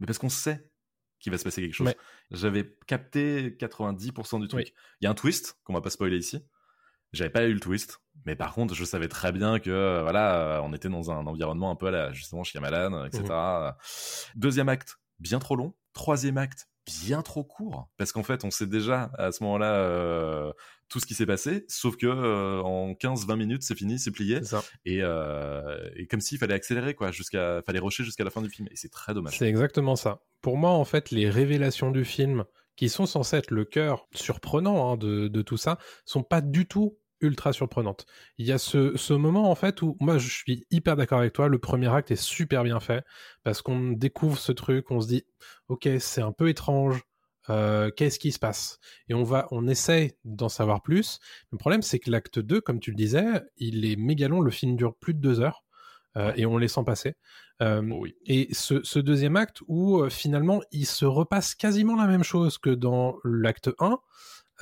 Mais parce qu'on sait qu'il va se passer quelque chose. J'avais capté 90% du truc. Il y a un twist qu'on va pas spoiler ici. J'avais pas eu le twist, mais par contre, je savais très bien que euh, voilà, euh, on était dans un environnement un peu à la, justement chez Yamalan, etc. Mmh Deuxième acte, bien trop long. Troisième acte, bien trop court, parce qu'en fait, on sait déjà à ce moment-là euh, tout ce qui s'est passé, sauf que en 15-20 minutes, c'est fini, c'est plié, et, et, comme s'il fallait accélérer, quoi, jusqu'à, fallait rusher jusqu'à la fin du film, et c'est très dommage. C'est exactement ça. Pour moi, en fait, les révélations du film qui sont censées être le cœur surprenant hein, de, de, tout ça, sont pas du tout ultra surprenantes. Il y a ce, ce, moment en fait où moi je suis hyper d'accord avec toi, le premier acte est super bien fait parce qu'on découvre ce truc, on se dit ok c'est un peu étrange, euh, qu'est-ce qui se passe? Et on va, on essaie d'en savoir plus. Le problème c'est que l'acte 2, comme tu le disais, il est méga long, le film dure plus de deux heures. Euh, et on les sent passer. Euh, oh et ce, ce, deuxième acte où euh, finalement il se repasse quasiment la même chose que dans l'acte 1,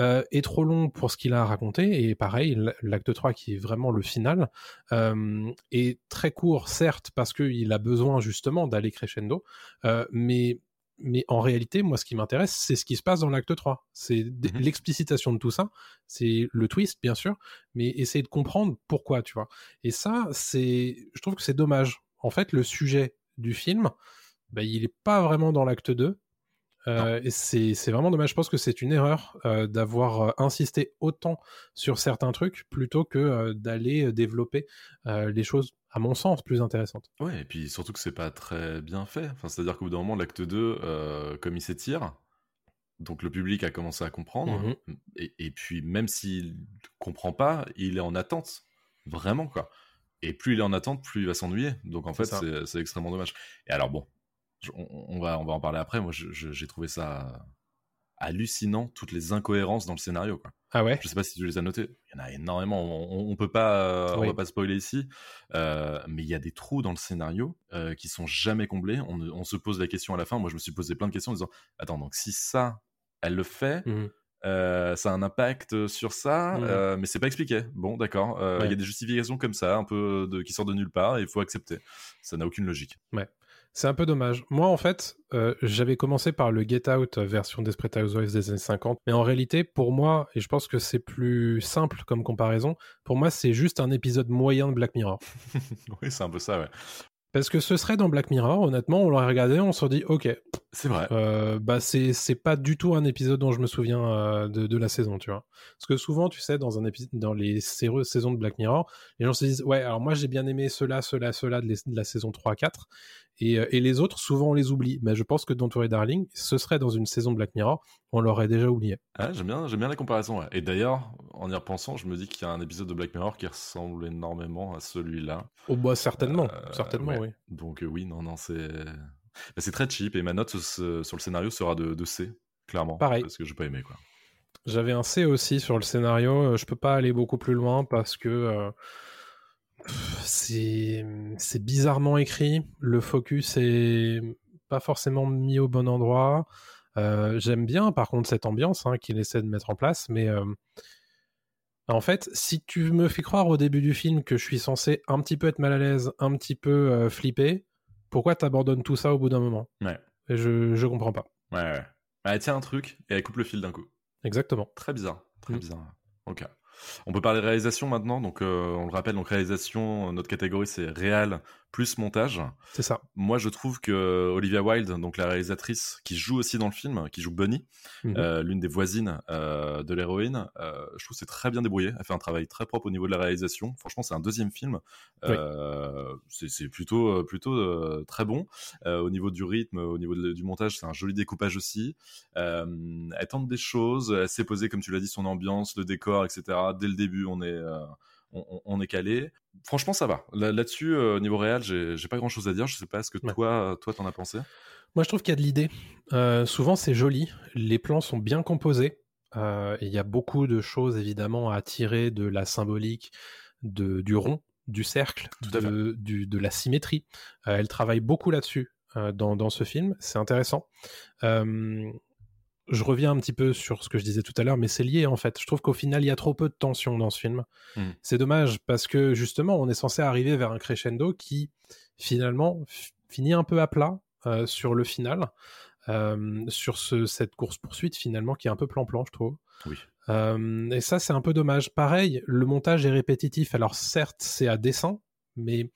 euh, est trop long pour ce qu'il a raconté. Et pareil, l'acte 3, qui est vraiment le final, euh, est très court, certes, parce qu'il a besoin justement d'aller crescendo, euh, mais mais en réalité, moi, ce qui m'intéresse, c'est ce qui se passe dans l'acte 3. C'est mmh l'explicitation de tout ça. C'est le twist, bien sûr, mais essayer de comprendre pourquoi, tu vois. Et ça, c'est, je trouve que c'est dommage. En fait, le sujet du film, bah, il n'est pas vraiment dans l'acte 2. Euh, et c'est vraiment dommage. Je pense que c'est une erreur euh, d'avoir euh, insisté autant sur certains trucs plutôt que d'aller développer les choses, à mon sens, plus intéressantes. Ouais, et puis surtout que c'est pas très bien fait. Enfin, C'est-à-dire qu'au bout d'un moment, l'acte 2, comme il s'étire, donc le public a commencé à comprendre. Mmh et, et, puis même s'il comprend pas, il est en attente. Vraiment, quoi. Et plus il est en attente, plus il va s'ennuyer. Donc en fait, c'est extrêmement dommage. Et alors bon, on, va, on va en parler après. Moi, j'ai trouvé ça hallucinant, toutes les incohérences dans le scénario. Quoi. Ah ouais? Je sais pas si tu les as notées. Il y en a énormément. On, on peut pas, on va pas spoiler ici, euh, mais il y a des trous dans le scénario euh, qui sont jamais comblés. On, se pose la question à la fin. Moi, je me suis posé plein de questions en disant Attends, donc si ça, elle le fait, mmh. euh, ça a un impact sur ça, mmh. mais c'est pas expliqué. Bon, d'accord. Il y a des justifications comme ça, un peu de, qui sortent de nulle part, et il faut accepter. Ça n'a aucune logique. Ouais. C'est un peu dommage. Moi, en fait, euh, j'avais commencé par le Get Out version Desperate Housewives des années 50. Mais en réalité, pour moi, et je pense que c'est plus simple comme comparaison, pour moi, c'est juste un épisode moyen de Black Mirror. [LAUGHS] oui, c'est un peu ça, ouais. Parce que ce serait dans Black Mirror, honnêtement, on l'aurait regardé, on se dit, ok. C'est vrai. Euh, bah, c'est, pas du tout un épisode dont je me souviens euh, de, de, la saison, tu vois. Parce que souvent, tu sais, dans, un épisode, dans les saisons de Black Mirror, les gens se disent, ouais, alors moi j'ai bien aimé cela, cela, cela de, de la saison 3-4. Euh, et, les autres, souvent, on les oublie. Mais je pense que Don't Worry Darling, ce serait dans une saison de Black Mirror, on l'aurait déjà oublié. Ah, j'aime bien, j'aime bien la comparaison. Et d'ailleurs, en y repensant, je me dis qu'il y a un épisode de Black Mirror qui ressemble énormément à celui-là. Oh bah certainement, euh, certainement, oui. Donc euh, oui, non, non, c'est bah, c'est très cheap. Et ma note sur le scénario sera de, de C, clairement. Pareil. Parce que j'ai pas aimé quoi. J'avais un C aussi sur le scénario. Je peux pas aller beaucoup plus loin parce que c'est bizarrement écrit. Le focus est pas forcément mis au bon endroit. Euh, j'aime bien, par contre, cette ambiance hein, qu'il essaie de mettre en place, mais euh, en fait, si tu me fais croire au début du film que je suis censé un petit peu être mal à l'aise, un petit peu euh, flipper, pourquoi t'abandonnes tout ça au bout d'un moment? Ouais. je, je comprends pas. Ouais, ouais. Elle tient un truc et elle coupe le fil d'un coup. Exactement. Très bizarre. Très mm. bizarre. Ok. On peut parler réalisation maintenant. Donc, euh, on le rappelle, donc réalisation, notre catégorie c'est réal plus montage. C'est ça. Moi, je trouve que Olivia Wilde, donc la réalisatrice, qui joue aussi dans le film, qui joue Bunny, mhm. euh, l'une des voisines euh, de l'héroïne, euh, je trouve c'est très bien débrouillé. Elle fait un travail très propre au niveau de la réalisation. Franchement, c'est un deuxième film. C'est plutôt, plutôt très bon. au niveau du rythme, au niveau du montage, c'est un joli découpage aussi. elle tente des choses. Elle s'est posée, comme tu l'as dit, son ambiance, le décor, etc. Dès le début, on est on, est calé. Franchement, ça va. Là-dessus, au euh, niveau réel, j'ai pas grand chose à dire. Je sais pas ce que toi, toi, t'en as pensé. Moi, je trouve qu'il y a de l'idée. Euh, souvent, c'est joli. Les plans sont bien composés. Euh, il y a beaucoup de choses, évidemment, à tirer de la symbolique, de, du rond, du cercle, de, de, la symétrie. elle travaille beaucoup là-dessus dans, dans, ce film. C'est intéressant je reviens un petit peu sur ce que je disais tout à l'heure, mais c'est lié en fait. Je trouve qu'au final, il y a trop peu de tension dans ce film. Hmm. C'est dommage parce que justement, on est censé arriver vers un crescendo qui finalement finit un peu à plat euh, sur le final, euh, sur cette course-poursuite finalement qui est un peu plan-plan, je trouve. Oui. Euh, et ça, c'est un peu dommage. Pareil, le montage est répétitif. Alors certes, c'est à dessin, mais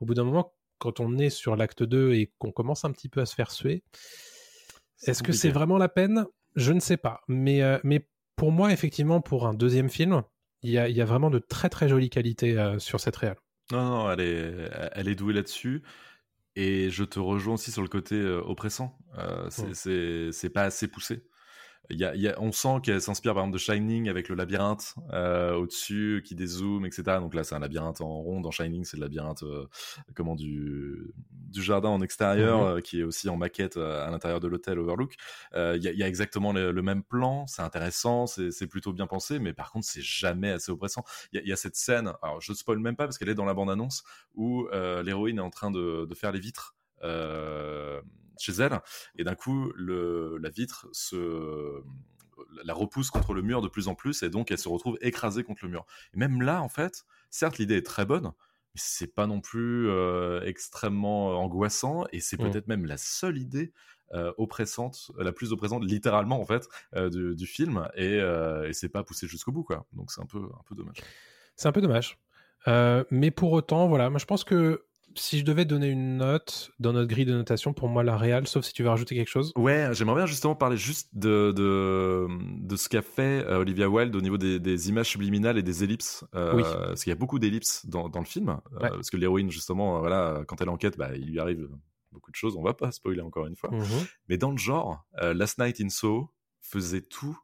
au bout d'un moment, quand on est sur l'acte 2 et qu'on commence un petit peu à se faire suer, est-ce que c'est vraiment la peine? Je ne sais pas. Mais, euh, mais pour moi, effectivement, pour un deuxième film, il y a, vraiment de très très jolies qualités euh, sur cette réelle. Non, non, elle est, elle est douée là-dessus. Et je te rejoins aussi sur le côté euh, oppressant. c'est pas assez poussé on sent qu'elle s'inspire par exemple de Shining avec le labyrinthe euh, au-dessus qui dézoome, etc. Donc là, c'est un labyrinthe en rond. Dans Shining, c'est le labyrinthe euh, comment du, du jardin en extérieur mhm. euh, qui est aussi en maquette à l'intérieur de l'hôtel Overlook. Il y, a exactement le, même plan. C'est intéressant, c'est plutôt bien pensé, mais par contre, c'est jamais assez oppressant. Il y, a cette scène. Alors, je ne spoil même pas parce qu'elle est dans la bande-annonce où l'héroïne est en train de, de faire les vitres. Euh, chez elle, et d'un coup, le, la vitre se la repousse contre le mur de plus en plus, et donc elle se retrouve écrasée contre le mur. Et même là, en fait, certes, l'idée est très bonne, c'est pas non plus euh, extrêmement angoissant, et c'est mmh. peut-être même la seule idée euh, oppressante, la plus oppressante littéralement en fait euh, du, film et, et c'est pas poussé jusqu'au bout quoi. Donc c'est un peu un peu dommage. C'est un peu dommage. mais pour autant, voilà, moi je pense que si je devais donner une note dans notre grille de notation, pour moi, la réelle, sauf si tu veux rajouter quelque chose. Ouais, j'aimerais bien justement parler juste de, de, de ce qu'a fait euh, Olivia Wilde au niveau des, des, images subliminales et des ellipses. Euh, oui. Parce qu'il y a beaucoup d'ellipses dans, dans, le film. Euh, parce que l'héroïne, justement, voilà, quand elle enquête, bah, il lui arrive beaucoup de choses. On va pas spoiler encore une fois. Mhm. Mais dans le genre, Last Night in Soho faisait tout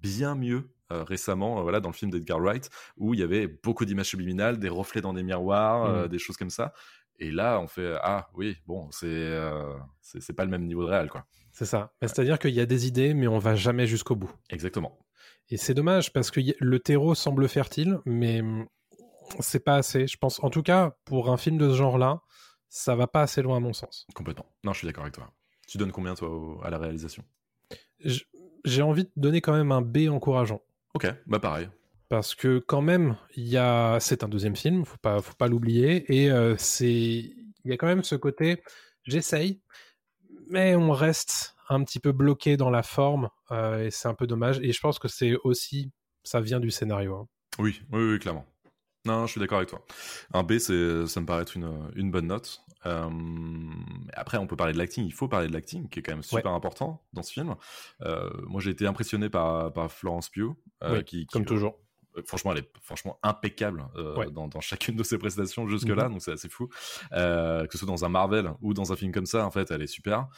bien mieux récemment, voilà, dans le film d'Edgar Wright, où il y avait beaucoup d'images subliminales, des reflets dans des miroirs, mhm. des choses comme ça. Et là, on fait ah oui, bon, c'est euh, c'est pas le même niveau de réel, quoi. C'est ça. C'est-à-dire qu'il y a des idées, mais on va jamais jusqu'au bout. Exactement. Et c'est dommage parce que le terreau semble fertile, mais mm, c'est pas assez. Je pense, en tout cas, pour un film de ce genre-là, ça va pas assez loin à mon sens. Complètement. Non, je suis d'accord avec toi. Tu donnes combien toi à la réalisation? J'ai envie de donner quand même un B encourageant. Ok, bah pareil parce que quand même, il y a, c'est un deuxième film, faut pas, faut pas l'oublier, et euh, c'est, il y a quand même ce côté, j'essaye, mais on reste un petit peu bloqué dans la forme, euh, et c'est un peu dommage. Et je pense que c'est aussi, ça vient du scénario. Hein. Oui, oui, oui, clairement. Non, je suis d'accord avec toi. Un B, c'est, ça me paraît être une, une bonne note. Euh, après, on peut parler de l'acting. Il faut parler de l'acting, qui est quand même super important dans ce film. moi, j'ai été impressionné par, par Florence Pugh, qui, comme toujours franchement, elle est franchement impeccable euh, dans, chacune de ses prestations jusque-là, mhm. donc c'est assez fou. Euh, que ce soit dans un Marvel ou dans un film comme ça, en fait, elle est super.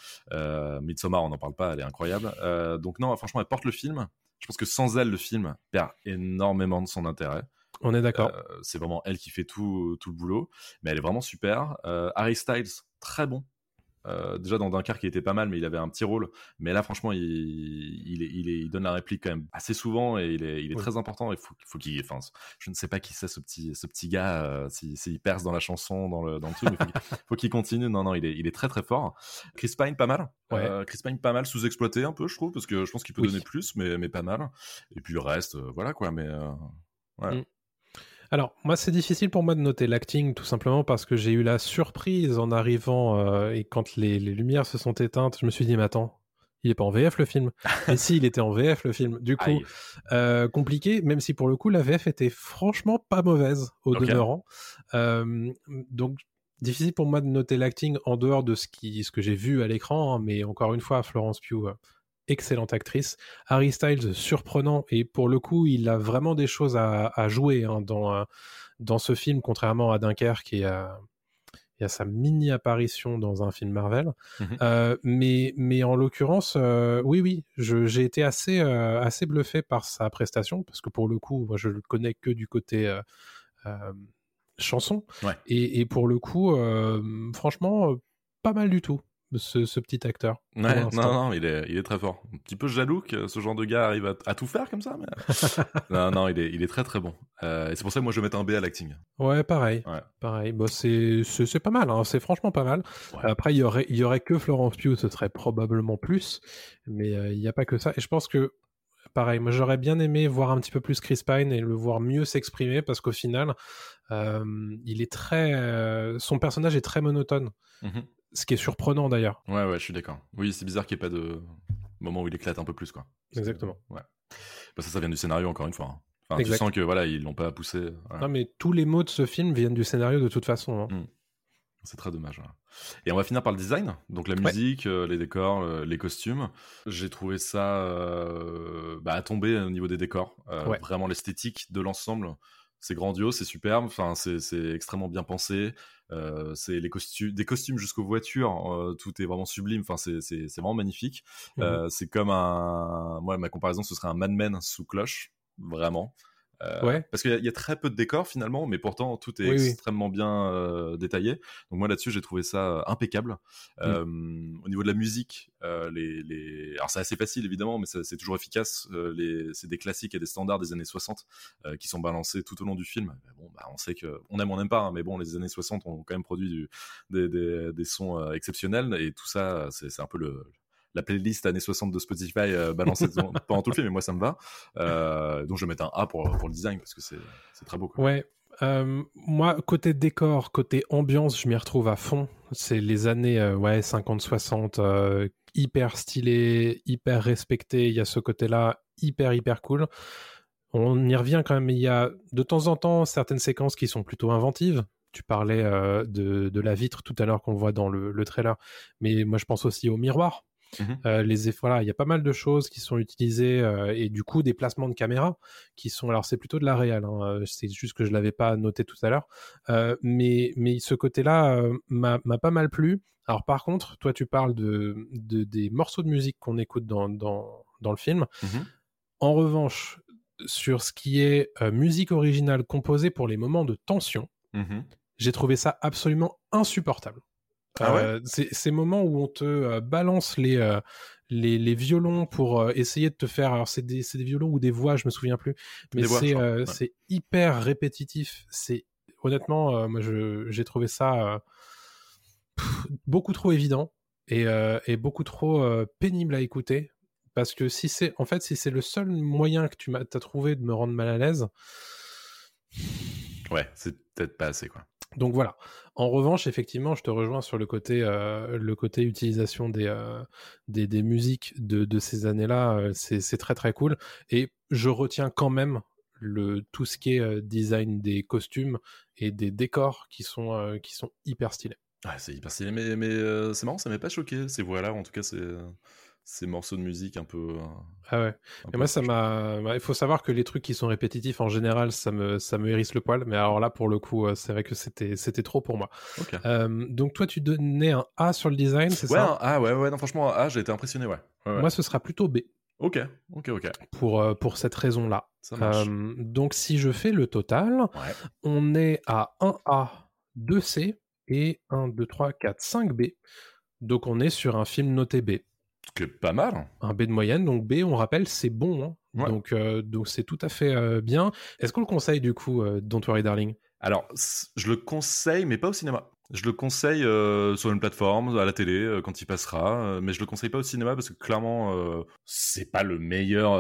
Midsommar, on n'en parle pas, elle est incroyable. donc non, franchement, elle porte le film. Je pense que sans elle, le film perd énormément de son intérêt. On est d'accord. c'est vraiment elle qui fait tout, tout le boulot, mais elle est vraiment super. Harry Styles, très bon. Euh, déjà dans Dunkerque, il était pas mal, mais il avait un petit rôle. Mais là, franchement, il, il, il, il donne la réplique quand même assez souvent et il est, il est très important. Il faut, faut qu'il, enfin, je ne sais pas qui c'est ce petit, ce petit gars, euh, s'il perce dans la chanson, dans le, dans le truc, mais [LAUGHS] faut qu'il continue. Non, non, il est, il est très très fort. Chris Pine, pas mal. Euh, Chris Pine, pas mal sous-exploité un peu, je trouve, parce que je pense qu'il peut donner plus, mais, mais pas mal. Et puis le reste, voilà quoi. Mais ouais. Mm. Alors, moi, c'est difficile pour moi de noter l'acting, tout simplement parce que j'ai eu la surprise en arrivant euh, et quand les, lumières se sont éteintes, je me suis dit, mais attends, il est pas en VF le film. [LAUGHS] et si, il était en VF le film. Du coup, euh, compliqué, même si pour le coup, la VF était franchement pas mauvaise au demeurant. Euh, donc, difficile pour moi de noter l'acting en dehors de ce, qui, ce que j'ai vu à l'écran, hein, mais encore une fois, Florence Pugh, excellente actrice. Harry Styles, surprenant, et pour le coup, il a vraiment des choses à, jouer hein, dans, euh, dans ce film, contrairement à Dunkerque et à, a sa mini apparition dans un film Marvel. Mmh euh, mais, mais en l'occurrence, oui, oui, j'ai été assez, assez bluffé par sa prestation, parce que pour le coup, moi, je le connais que du côté chanson. Et, pour le coup, franchement, pas mal du tout. Ce, petit acteur. non, non, il est, il est très fort. Un petit peu jaloux que ce genre de gars arrive à, tout faire comme ça, mais [LAUGHS] non, non, il est, il est très très bon. Euh, et c'est pour ça que moi je vais mettre un B à l'acting. Ouais, pareil. Pareil. Bon, c'est, c'est, pas mal, hein. c'est franchement pas mal. Après, il y aurait, il y aurait que Florence Pugh, ce serait probablement plus, mais euh, il n'y a pas que ça. Et je pense que pareil, moi j'aurais bien aimé voir un petit peu plus Chris Pine et le voir mieux s'exprimer parce qu'au final, euh, il est très, euh, son personnage est très monotone, mhm. Ce qui est surprenant d'ailleurs. Ouais, ouais, je suis d'accord. Oui, c'est bizarre qu'il n'y ait pas de moment où il éclate un peu plus, quoi. Exactement. Ouais. Bah, ça, ça vient du scénario encore une fois. Hein. Enfin, tu sens que voilà, ils l'ont pas poussé. Non, mais tous les mots de ce film viennent du scénario de toute façon. Hein. Mm. C'est très dommage. Et on va finir par le design, donc la musique, euh, les décors, euh, les costumes. J'ai trouvé ça euh, bah, à tomber au niveau des décors. Vraiment l'esthétique de l'ensemble, c'est grandiose, c'est superbe. Enfin, c'est extrêmement bien pensé. c'est les costumes, des costumes jusqu'aux voitures, tout est vraiment sublime. Enfin, c'est vraiment magnifique. Mmh c'est comme un, moi, ma comparaison, ce serait un Mad Men sous cloche, vraiment. Euh, ouais. Parce qu'il y, a très peu de décors finalement, mais pourtant tout est extrêmement bien euh, détaillé. Donc moi là-dessus j'ai trouvé ça euh, impeccable. Mm. au niveau de la musique, les, les... alors c'est assez facile évidemment, mais c'est toujours efficace. les... C'est des classiques et des standards des années 60 qui sont balancés tout au long du film. bon, bah, on sait que on aime on n'aime pas, hein, mais bon les années 60 ont quand même produit du... des, des, des, sons exceptionnels et tout ça c'est un peu le la playlist années 60 de Spotify euh, balancée [LAUGHS] pendant tout le film, mais moi ça me va. Euh, donc je vais mettre un A pour, pour le design parce que c'est très beau. Ouais. Euh, moi, côté décor, côté ambiance, je m'y retrouve à fond. C'est les années ouais, 50-60, hyper stylé, hyper respecté. Il y a ce côté-là hyper, hyper cool. On y revient quand même. Il y a de temps en temps certaines séquences qui sont plutôt inventives. Tu parlais de, de, la vitre tout à l'heure qu'on voit dans le, le, trailer, mais moi je pense aussi au miroir. Mmh euh, les voilà, il y a pas mal de choses qui sont utilisées euh, et du coup des placements de caméra qui sont alors c'est plutôt de la réelle, hein, euh, c'est juste que je l'avais pas noté tout à l'heure, mais mais ce côté-là m'a pas mal plu. Alors par contre, toi tu parles de, de des morceaux de musique qu'on écoute dans, dans, dans le film. Mmh en revanche, sur ce qui est musique originale composée pour les moments de tension, mmh j'ai trouvé ça absolument insupportable. Ah euh, ces moments où on te euh, balance les, euh, les, les, violons pour essayer de te faire. Alors, c'est des, des, violons ou des voix, je me souviens plus. Mais c'est hyper répétitif. C'est honnêtement, moi, j'ai trouvé ça beaucoup trop évident et, et beaucoup trop pénible à écouter. Parce que si c'est, en fait, si c'est le seul moyen que tu as trouvé de me rendre mal à l'aise. Ouais, c'est peut-être pas assez, quoi. Donc voilà. En revanche, effectivement, je te rejoins sur le côté, euh, utilisation des, euh, des, musiques de, ces années-là. Euh, c'est très très cool. Et je retiens quand même le, tout ce qui est design des costumes et des décors qui sont, hyper stylés. Ouais, c'est hyper stylé, mais, mais c'est marrant, ça m'a pas choqué. Ces voix-là, en tout cas, c'est ces morceaux de musique un peu. Ah ouais. Et moi, ça m'a. Il faut savoir que les trucs qui sont répétitifs en général, ça me, ça me hérisse le poil. Mais alors là, pour le coup, euh, c'est vrai que c'était, c'était trop pour moi. Euh, donc toi, tu donnais un A sur le design, c'est ouais, ça? Ah ouais, ouais. Non, franchement, A, j'ai été impressionné, ouais. Moi, ce sera plutôt B. Ok, ok, ok. Pour, euh, pour cette raison-là. donc si je fais le total, on est à 1A, 2C et 1, 2, 3, 4, 5 B. Donc on est sur un film noté B. Que pas mal. Un B de moyenne, donc B, on rappelle, c'est bon. Hein. Donc, euh, donc c'est tout à fait euh, bien. Est-ce qu'on le conseille du coup, euh, Don't Worry Darling? Alors, je le conseille, mais pas au cinéma. Je le conseille euh, sur une plateforme, à la télé, euh, quand il passera, euh, mais je le conseille pas au cinéma parce que clairement, c'est pas le meilleur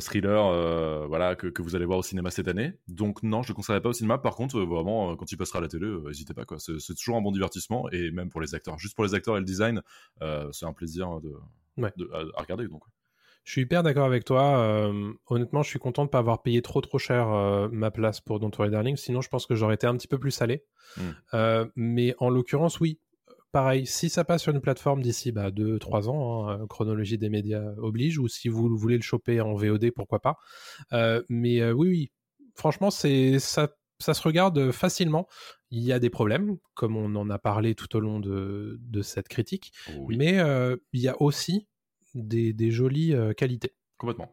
thriller voilà, que, que, vous allez voir au cinéma cette année. Donc non, je le conseillerais pas au cinéma. Par contre, vraiment, quand il passera à la télé, n'hésitez pas. quoi. C'est toujours un bon divertissement et même pour les acteurs. Juste pour les acteurs et le design, c'est un plaisir de, de à, regarder. Donc. Je suis hyper d'accord avec toi. honnêtement, je suis content de ne pas avoir payé trop trop cher ma place pour Don't Worry Darling. Sinon, je pense que j'aurais été un petit peu plus salé. Hmm. mais en l'occurrence, oui, pareil, si ça passe sur une plateforme d'ici 2-3 bah, ans, hein, chronologie des médias oblige, ou si vous voulez le choper en VOD, pourquoi pas. Euh, mais euh, oui, oui, franchement, c'est ça, ça se regarde facilement. Il y a des problèmes, comme on en a parlé tout au long de, cette critique, mais euh, il y a aussi des, jolies qualités. Complètement.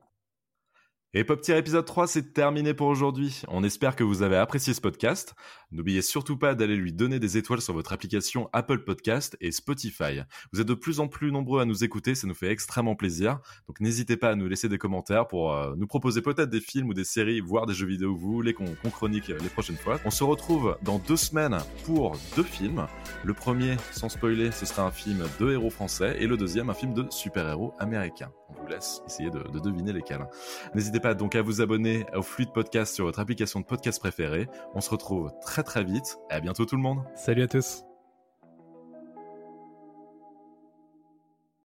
Et Pop épisode 3, c'est terminé pour aujourd'hui. On espère que vous avez apprécié ce podcast. N'oubliez surtout pas d'aller lui donner des étoiles sur votre application Apple Podcast et Spotify. Vous êtes de plus en plus nombreux à nous écouter, ça nous fait extrêmement plaisir. Donc n'hésitez pas à nous laisser des commentaires pour euh, nous proposer peut-être des films ou des séries, voire des jeux vidéo vous voulez qu'on chronique les prochaines fois. On se retrouve dans deux semaines pour deux films. Le premier, sans spoiler, ce sera un film de héros français et le deuxième, un film de super-héros américains. On vous laisse essayer de, de deviner lesquels. N'hésitez pas donc à vous abonner au flux de podcast sur votre application de podcast préférée. On se retrouve très très vite à bientôt tout le monde. Salut à tous.